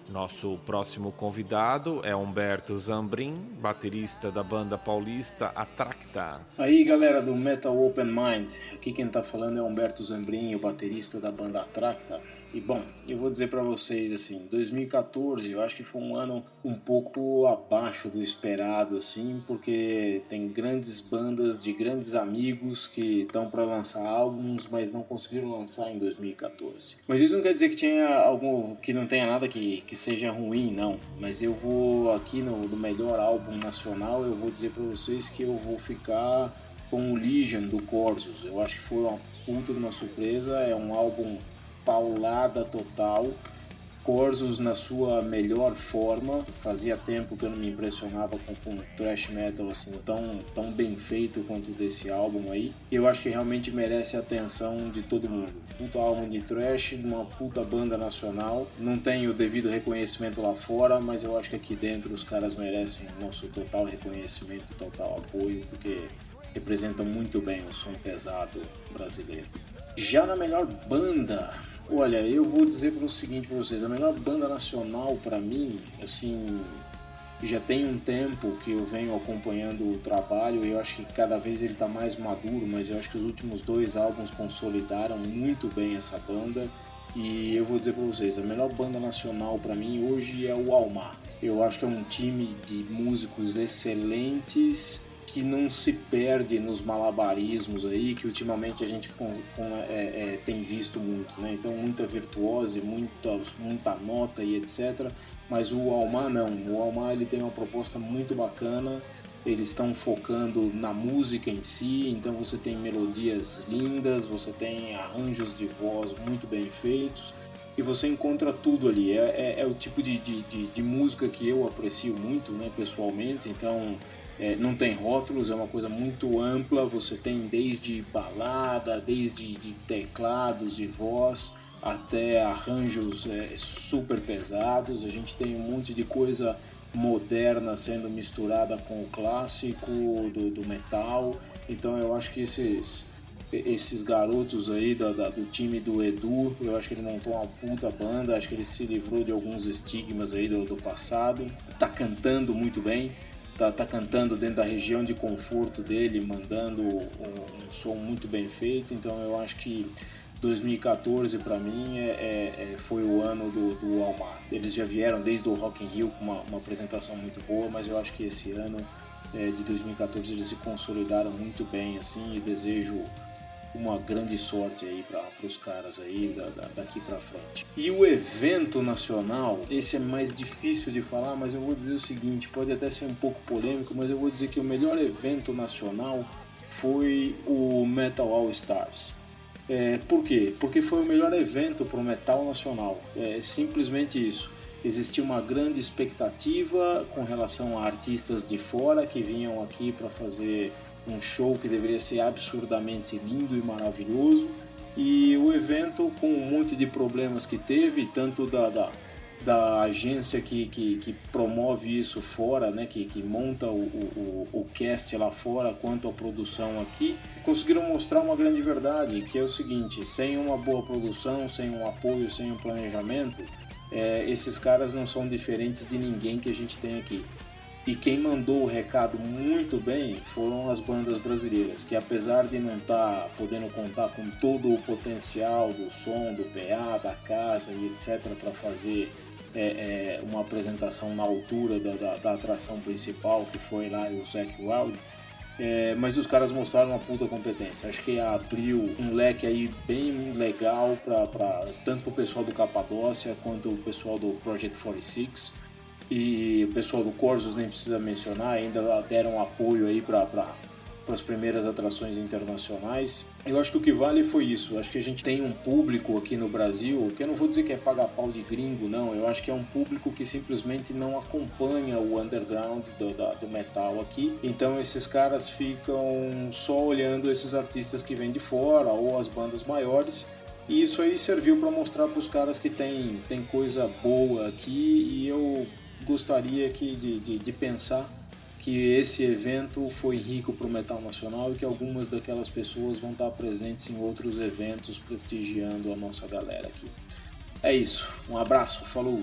Nosso próximo convidado é Humberto Zambrin, baterista da banda paulista Atracta. Aí galera do Metal Open Mind, aqui quem tá falando é Humberto Zambrin, o baterista da banda Atracta. E bom, eu vou dizer para vocês assim, 2014 eu acho que foi um ano um pouco abaixo do esperado assim, porque tem grandes bandas de grandes amigos que estão para lançar álbuns, mas não conseguiram lançar em 2014. Mas isso não quer dizer que tinha algo que não tenha nada que, que seja ruim, não. Mas eu vou aqui no, no melhor álbum nacional, eu vou dizer para vocês que eu vou ficar com o Legion do Corsos. Eu acho que foi uma puta de uma surpresa, é um álbum paulada total. Corsos na sua melhor forma. Fazia tempo que eu não me impressionava com, com thrash metal assim tão, tão bem feito quanto desse álbum aí. Eu acho que realmente merece a atenção de todo mundo. Puta álbum de thrash, uma puta banda nacional. Não tem o devido reconhecimento lá fora, mas eu acho que aqui dentro os caras merecem nosso total reconhecimento, total apoio, porque representam muito bem o som pesado brasileiro. Já na melhor banda, olha, eu vou dizer para o seguinte para vocês, a melhor banda nacional para mim, assim, já tem um tempo que eu venho acompanhando o trabalho e eu acho que cada vez ele está mais maduro, mas eu acho que os últimos dois álbuns consolidaram muito bem essa banda. E eu vou dizer para vocês, a melhor banda nacional para mim hoje é o Almar. Eu acho que é um time de músicos excelentes que não se perde nos malabarismos aí que ultimamente a gente com, com, é, é, tem visto muito, né? Então muita virtuose, muita, muita nota e etc. Mas o Almar não, o Almar ele tem uma proposta muito bacana. Eles estão focando na música em si, então você tem melodias lindas, você tem arranjos de voz muito bem feitos e você encontra tudo ali. É, é, é o tipo de, de, de, de música que eu aprecio muito, né, pessoalmente. Então é, não tem rótulos, é uma coisa muito ampla. Você tem desde balada, desde de teclados e voz, até arranjos é, super pesados. A gente tem um monte de coisa moderna sendo misturada com o clássico do, do metal. Então eu acho que esses esses garotos aí da, da, do time do Edu, eu acho que ele montou uma puta banda, acho que ele se livrou de alguns estigmas aí do, do passado, tá cantando muito bem, tá, tá cantando dentro da região de conforto dele, mandando um, um som muito bem feito, então eu acho que 2014 para mim é, é, é, foi o ano do, do Almar. Eles já vieram desde o Rock in Rio com uma, uma apresentação muito boa, mas eu acho que esse ano é, de 2014 eles se consolidaram muito bem assim e desejo uma grande sorte aí para os caras aí da, da, daqui para frente. E o evento nacional, esse é mais difícil de falar, mas eu vou dizer o seguinte, pode até ser um pouco polêmico, mas eu vou dizer que o melhor evento nacional foi o Metal All Stars. É, por quê? Porque foi o melhor evento para o metal nacional. É simplesmente isso. Existia uma grande expectativa com relação a artistas de fora que vinham aqui para fazer um show que deveria ser absurdamente lindo e maravilhoso. E o evento, com um monte de problemas que teve, tanto da, da, da agência que, que, que, promove isso fora, né, que, que monta o, o, o cast lá fora, quanto a produção aqui, conseguiram mostrar uma grande verdade, que é o seguinte: sem uma boa produção, sem um apoio, sem um planejamento, é, esses caras não são diferentes de ninguém que a gente tem aqui. E quem mandou o recado muito bem foram as bandas brasileiras, que apesar de não estar tá podendo contar com todo o potencial do som, do PA, da casa e etc. para fazer é, é, uma apresentação na altura da, da, da, atração principal, que foi lá o Zac Wild, é, mas os caras mostraram uma puta competência. Acho que abriu um leque aí bem legal pra, pra, tanto para o pessoal do Capadócia quanto o pessoal do Project 46 e o pessoal do Corsos nem precisa mencionar, ainda deram apoio aí para para as primeiras atrações internacionais. Eu acho que o que vale foi isso. Acho que a gente tem um público aqui no Brasil, que eu não vou dizer que é pagar pau de gringo, não. Eu acho que é um público que simplesmente não acompanha o underground do, da- do metal aqui. Então esses caras ficam só olhando esses artistas que vêm de fora ou as bandas maiores. E isso aí serviu para mostrar para os caras que tem, tem coisa boa aqui e eu gostaria que de, de, de pensar que esse evento foi rico para o metal nacional e que algumas daquelas pessoas vão estar presentes em outros eventos prestigiando a nossa galera aqui. É isso, um abraço, falou!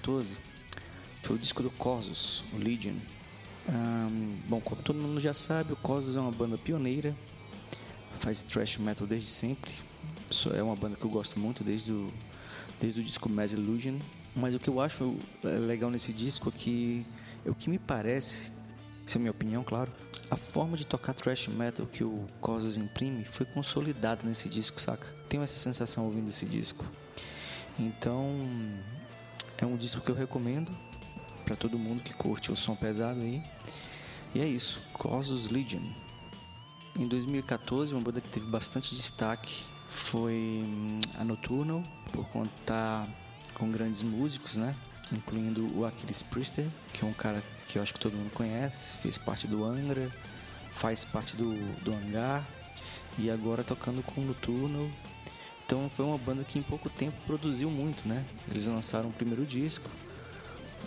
2014 foi o disco do Corsos, o Legion. Ahn, bom, como todo mundo já sabe, o Corsos é uma banda pioneira, faz thrash metal desde sempre. É uma banda que eu gosto muito desde o, desde o disco Mass Illusion. Mas o que eu acho é, legal nesse disco é que, é o que me parece, isso é minha opinião, claro, a forma de tocar thrash metal que o Corsos imprime foi consolidada nesse disco, saca? Tenho essa sensação ouvindo esse disco. Então, é um disco que eu recomendo para todo mundo que curte o som pesado aí. E é isso, Corsos Legion. Em 2014, uma banda que teve bastante destaque foi hum, a Nocturnal, por contar com grandes músicos, né? Incluindo o Aquiles Priester, que é um cara que eu acho que todo mundo conhece, fez parte do Angra, faz parte do, do Hangar e agora tocando com o Nocturnal. Então foi uma banda que em pouco tempo produziu muito, né? Eles lançaram o primeiro disco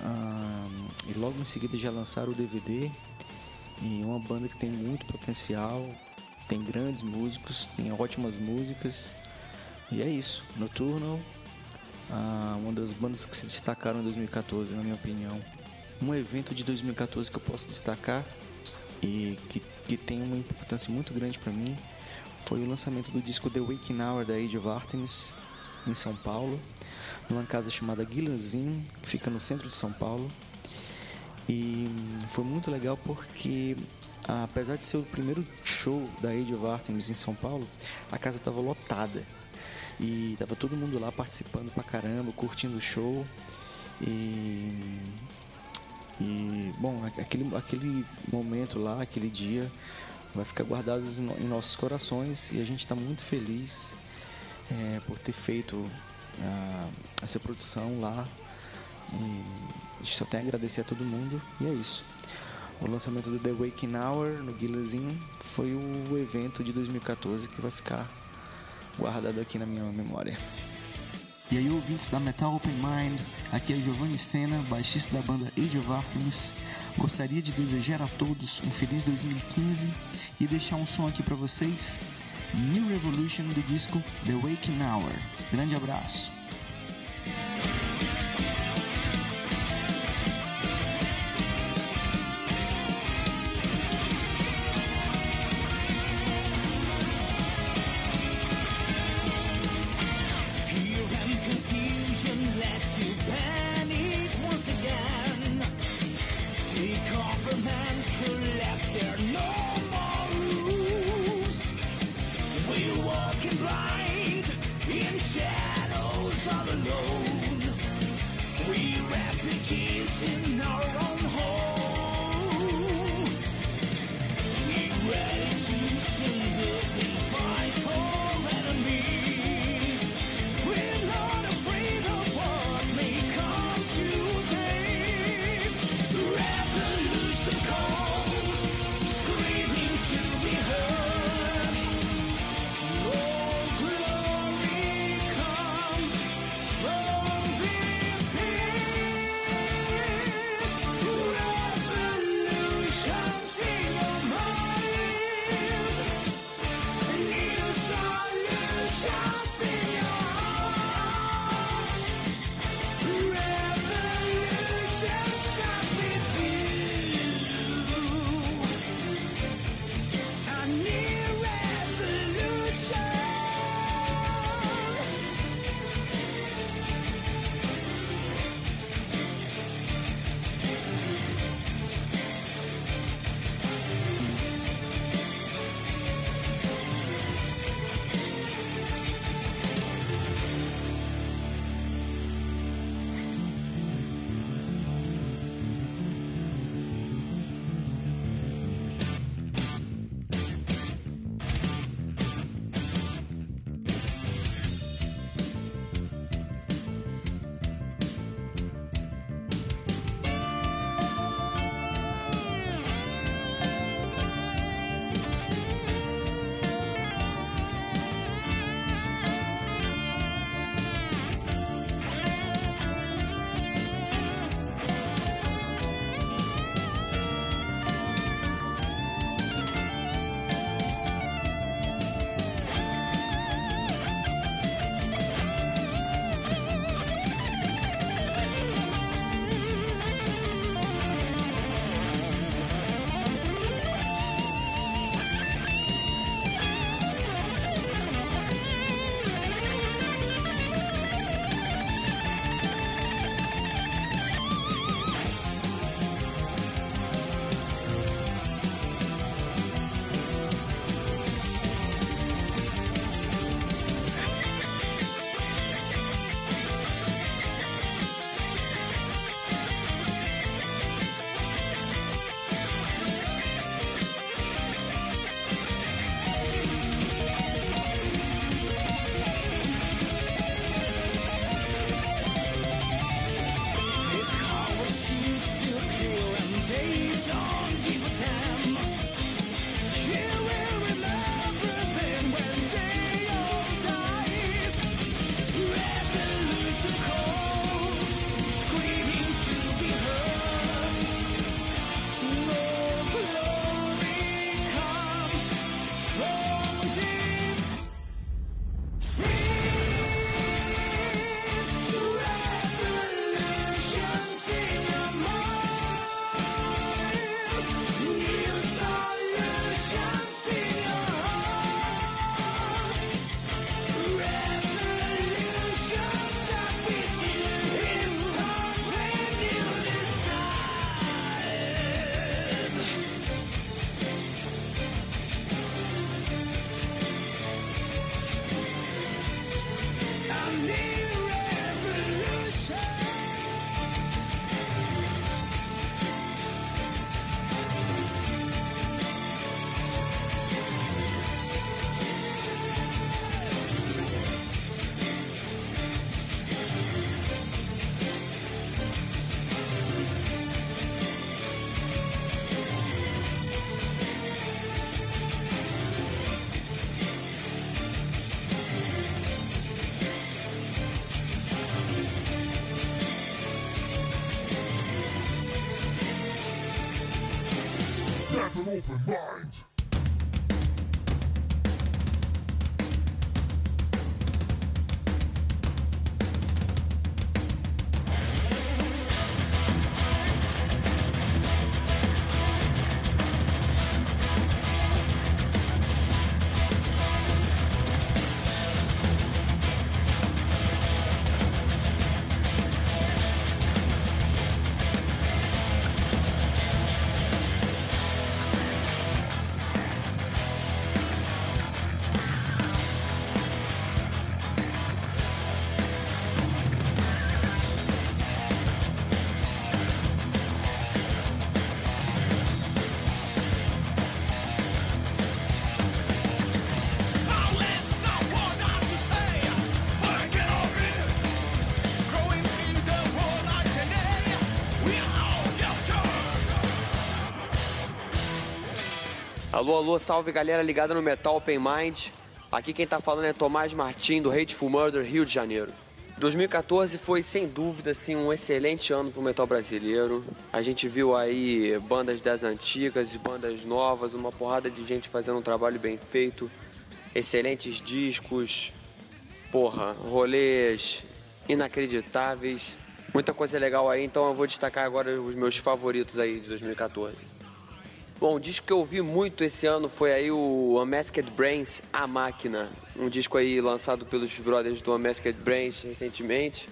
ah, e logo em seguida já lançaram o DVD e uma banda que tem muito potencial, tem grandes músicos, tem ótimas músicas e é isso. Nocturnal, ah, uma das bandas que se destacaram em 2014, na minha opinião. Um evento de 2014 que eu posso destacar e que, que tem uma importância muito grande para mim foi o lançamento do disco The Waking Hour da Age of Artemis em São Paulo, numa casa chamada Guilhanzin, que fica no centro de São Paulo. E foi muito legal porque, apesar de ser o primeiro show da Age of Artemis em São Paulo, a casa estava lotada. E tava todo mundo lá participando pra caramba, curtindo o show. E, e bom, aquele, aquele momento lá, aquele dia, vai ficar guardado em no- em nossos corações e a gente está muito feliz é, por ter feito ah, essa produção lá. E a gente só tem a agradecer a todo mundo e é isso. O lançamento do The Waking Hour no Guilherzinho foi o evento de 2014 que vai ficar guardado aqui na minha memória. E aí, ouvintes da Metal Open Mind, aqui é Giovanni Senna, baixista da banda Age of Artemis. Gostaria de desejar a todos um feliz 2015 e deixar um som aqui para vocês. New Revolution do disco The Waking Hour. Grande abraço. Open mind. Alô, alô, salve galera ligada no Metal Open Mind. Aqui quem tá falando é Tomás Martim do Hateful Murder, Rio de Janeiro. 2014 foi sem dúvida assim um excelente ano pro metal brasileiro. A gente viu aí bandas das antigas bandas novas, uma porrada de gente fazendo um trabalho bem feito, excelentes discos, porra, rolês inacreditáveis, muita coisa legal aí. Então eu vou destacar agora os meus favoritos aí de 2014. Bom, o disco que eu ouvi muito esse ano foi aí o Unmasked Brains, A Máquina. Um disco aí lançado pelos brothers do Unmasked Brains recentemente.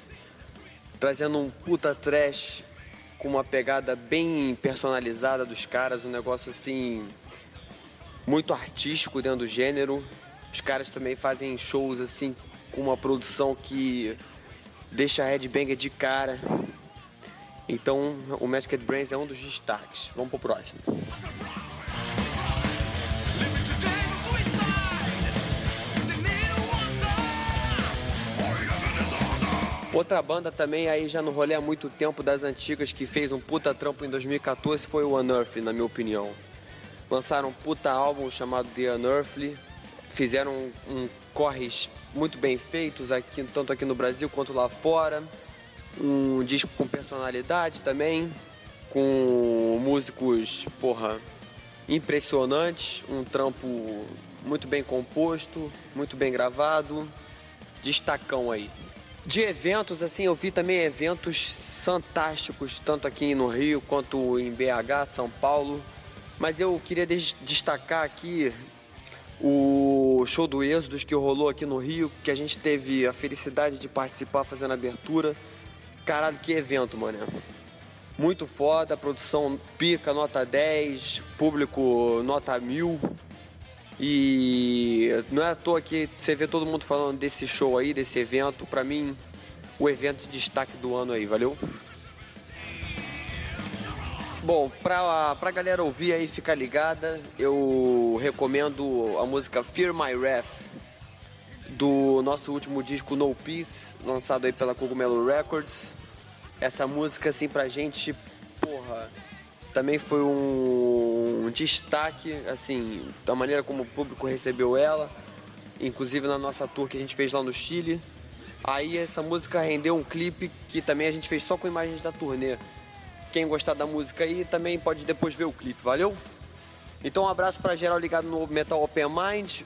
Trazendo um puta trash com uma pegada bem personalizada dos caras, um negócio assim muito artístico dentro do gênero. Os caras também fazem shows assim com uma produção que deixa a Headbanger de cara. Então, o Masked Brains é um dos destaques. Vamos pro próximo. Outra banda também aí já no rolê há muito tempo das antigas que fez um puta trampo em 2014 foi o Unearthly, na minha opinião. Lançaram um puta álbum chamado The Unearthly, fizeram um, um corres muito bem feitos aqui tanto aqui no Brasil quanto lá fora. Um disco com personalidade também, com músicos, porra, impressionantes, um trampo muito bem composto, muito bem gravado, destacão aí. De eventos, assim, eu vi também eventos fantásticos, tanto aqui no Rio quanto em BH, São Paulo. Mas eu queria des- destacar aqui o show do Êxodos que rolou aqui no Rio, que a gente teve a felicidade de participar fazendo a abertura. Caralho, que evento, mano. Muito foda, produção pica, nota 10, público nota 1000. E não é à toa que você vê todo mundo falando desse show aí, desse evento. Pra mim, o evento de destaque do ano aí, valeu? Bom, pra, pra galera ouvir aí, ficar ligada, eu recomendo a música Fear My Wrath, do nosso último disco No Peace, lançado aí pela Cogumelo Records. Essa música, assim, pra gente, porra, também foi um destaque, assim, da maneira como o público recebeu ela, inclusive na nossa tour que a gente fez lá no Chile. Aí essa música rendeu um clipe que também a gente fez só com imagens da turnê. Quem gostar da música aí também pode depois ver o clipe, valeu? Então um abraço pra geral ligado no Metal Open Mind.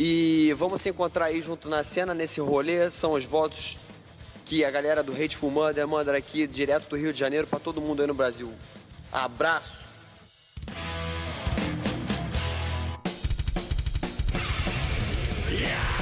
E vamos se encontrar aí junto na cena, nesse rolê. São os votos que a galera do Hateful Mother manda aqui direto do Rio de Janeiro para todo mundo aí no Brasil. Abraço! Yeah!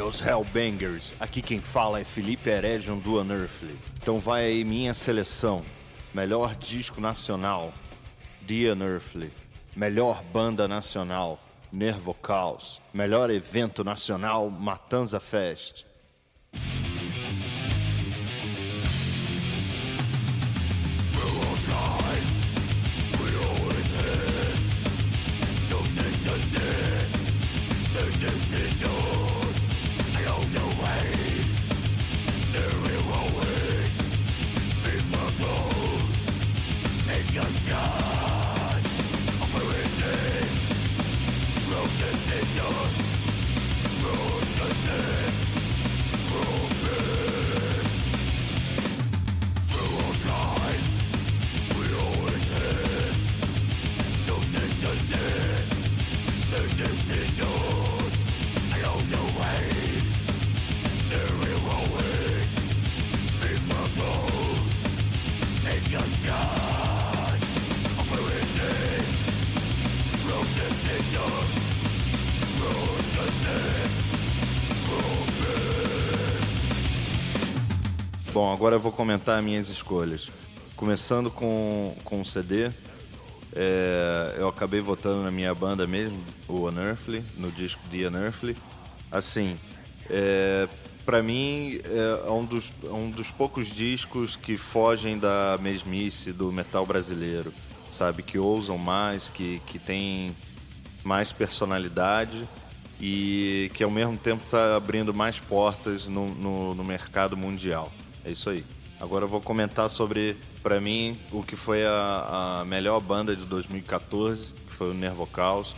Hails Hellbangers, aqui quem fala é Felipe Heredion do Unearthly. Então vai aí minha seleção. Melhor disco nacional, The Unearthly. Melhor banda nacional, Nervo Caos. Melhor evento nacional, Matanza Fest. Agora eu vou comentar minhas escolhas. Começando com, com o CD, é, eu acabei votando na minha banda mesmo, o Unearthly, no disco The Unearthly. Assim, é, para mim é um dos, é um dos poucos discos que fogem da mesmice do metal brasileiro, sabe? Que ousam mais, que, que tem mais personalidade e que ao mesmo tempo está abrindo mais portas no, no, no mercado mundial. É isso aí. Agora eu vou comentar sobre, para mim, o que foi a, a melhor banda de 2014, que foi o Nervo Caos.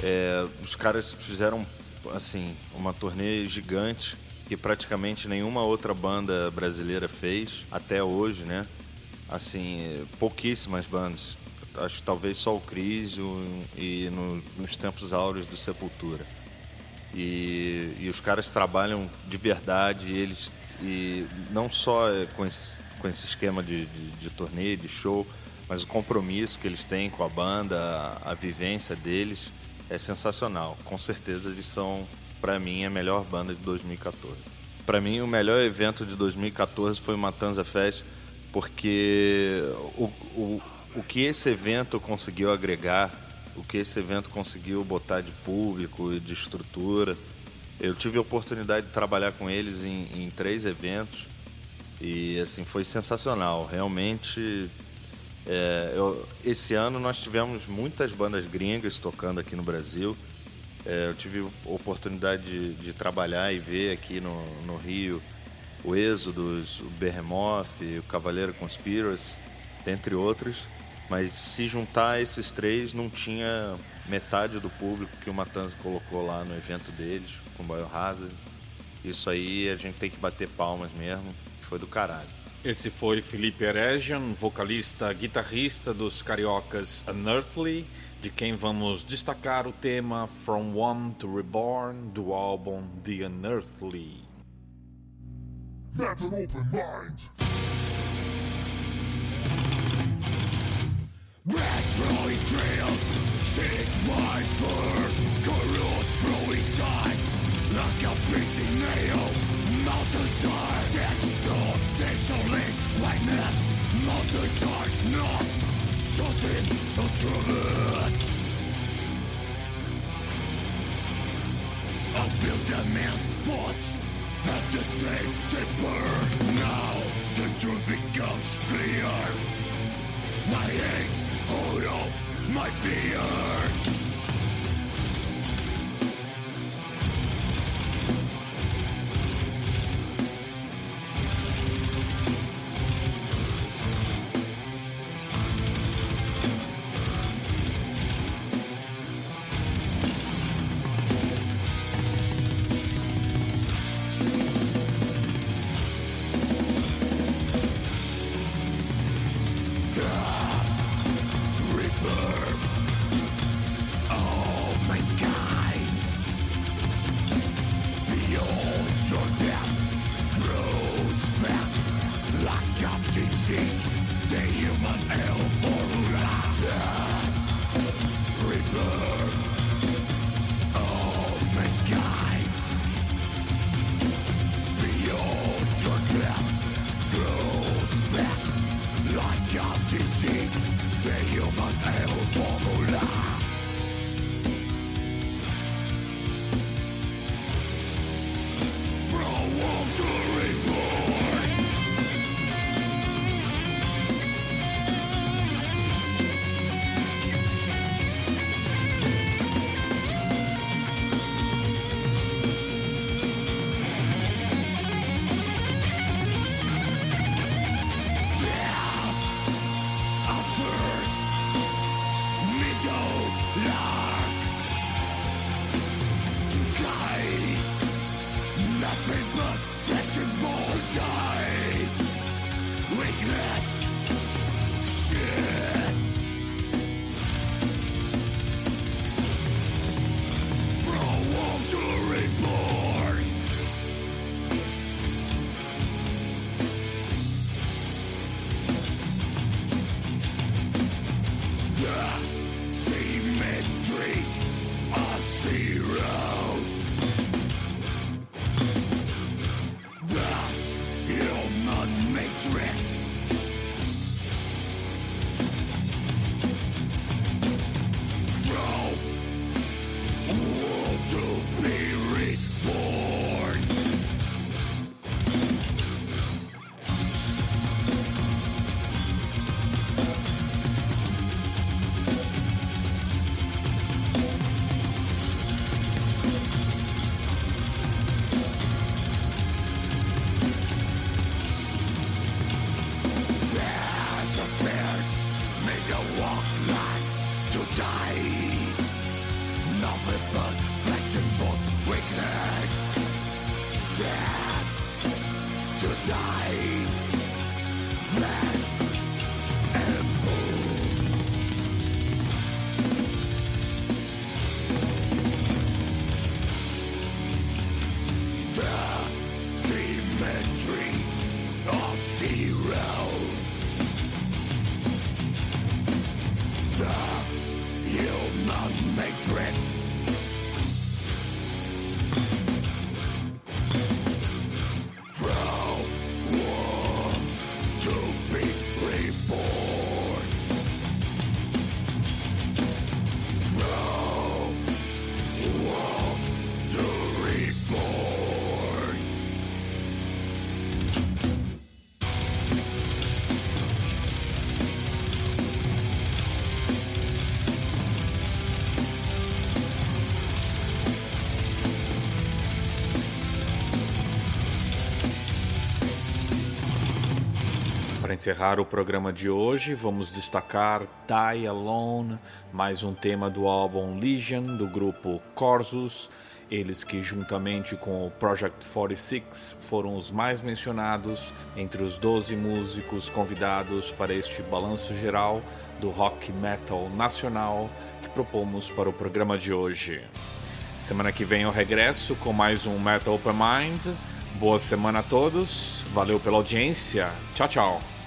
É, os caras fizeram assim uma turnê gigante que praticamente nenhuma outra banda brasileira fez até hoje, né? Assim, pouquíssimas bandas. Acho que talvez só o Crisium e no- nos tempos áureos do Sepultura. E, e os caras trabalham de verdade, e eles e não só com esse, com esse esquema de, de, de turnê, de show, mas o compromisso que eles têm com a banda, a, a vivência deles é sensacional. Com certeza eles são, para mim, a melhor banda de 2014. Para mim, o melhor evento de 2014 foi o Matanza Fest, porque o, o que esse evento conseguiu agregar, o que esse evento conseguiu botar de público e de estrutura. Eu tive a oportunidade de trabalhar com eles em, em três eventos e assim foi sensacional. Realmente, é, eu- esse ano nós tivemos muitas bandas gringas tocando aqui no Brasil. É, eu tive a oportunidade de, de trabalhar e ver aqui no, no Rio o Êxodos, o Behemoth, o Cavaleiro Conspiracy, dentre outros. Mas se juntar esses três, não tinha metade do público que o Matanza colocou lá no evento deles, com o Biohazard. Isso aí a gente tem que bater palmas mesmo, foi do caralho. Esse foi Felipe Eregian, vocalista, guitarrista dos cariocas Unearthly, de quem vamos destacar o tema From One to Reborn do álbum The Unearthly. An open mind. Backtrolling trails, sick my fur, corrodes inside, like a piercing nail. Mountains are that's not whiteness. Mountains are not something ultraviolet. I feel the man's thoughts at the same. Now the truth becomes clear. My hate, Hold of my fears. Encerrar o programa de hoje, vamos destacar Die Alone, mais um tema do álbum Legion do grupo Corsus Eles que, juntamente com o Project 46, foram os mais mencionados entre os 12 músicos convidados para este balanço geral do rock metal nacional que propomos para o programa de hoje. Semana que vem eu regresso com mais um Metal Open Mind. Boa semana a todos, valeu pela audiência, tchau, tchau.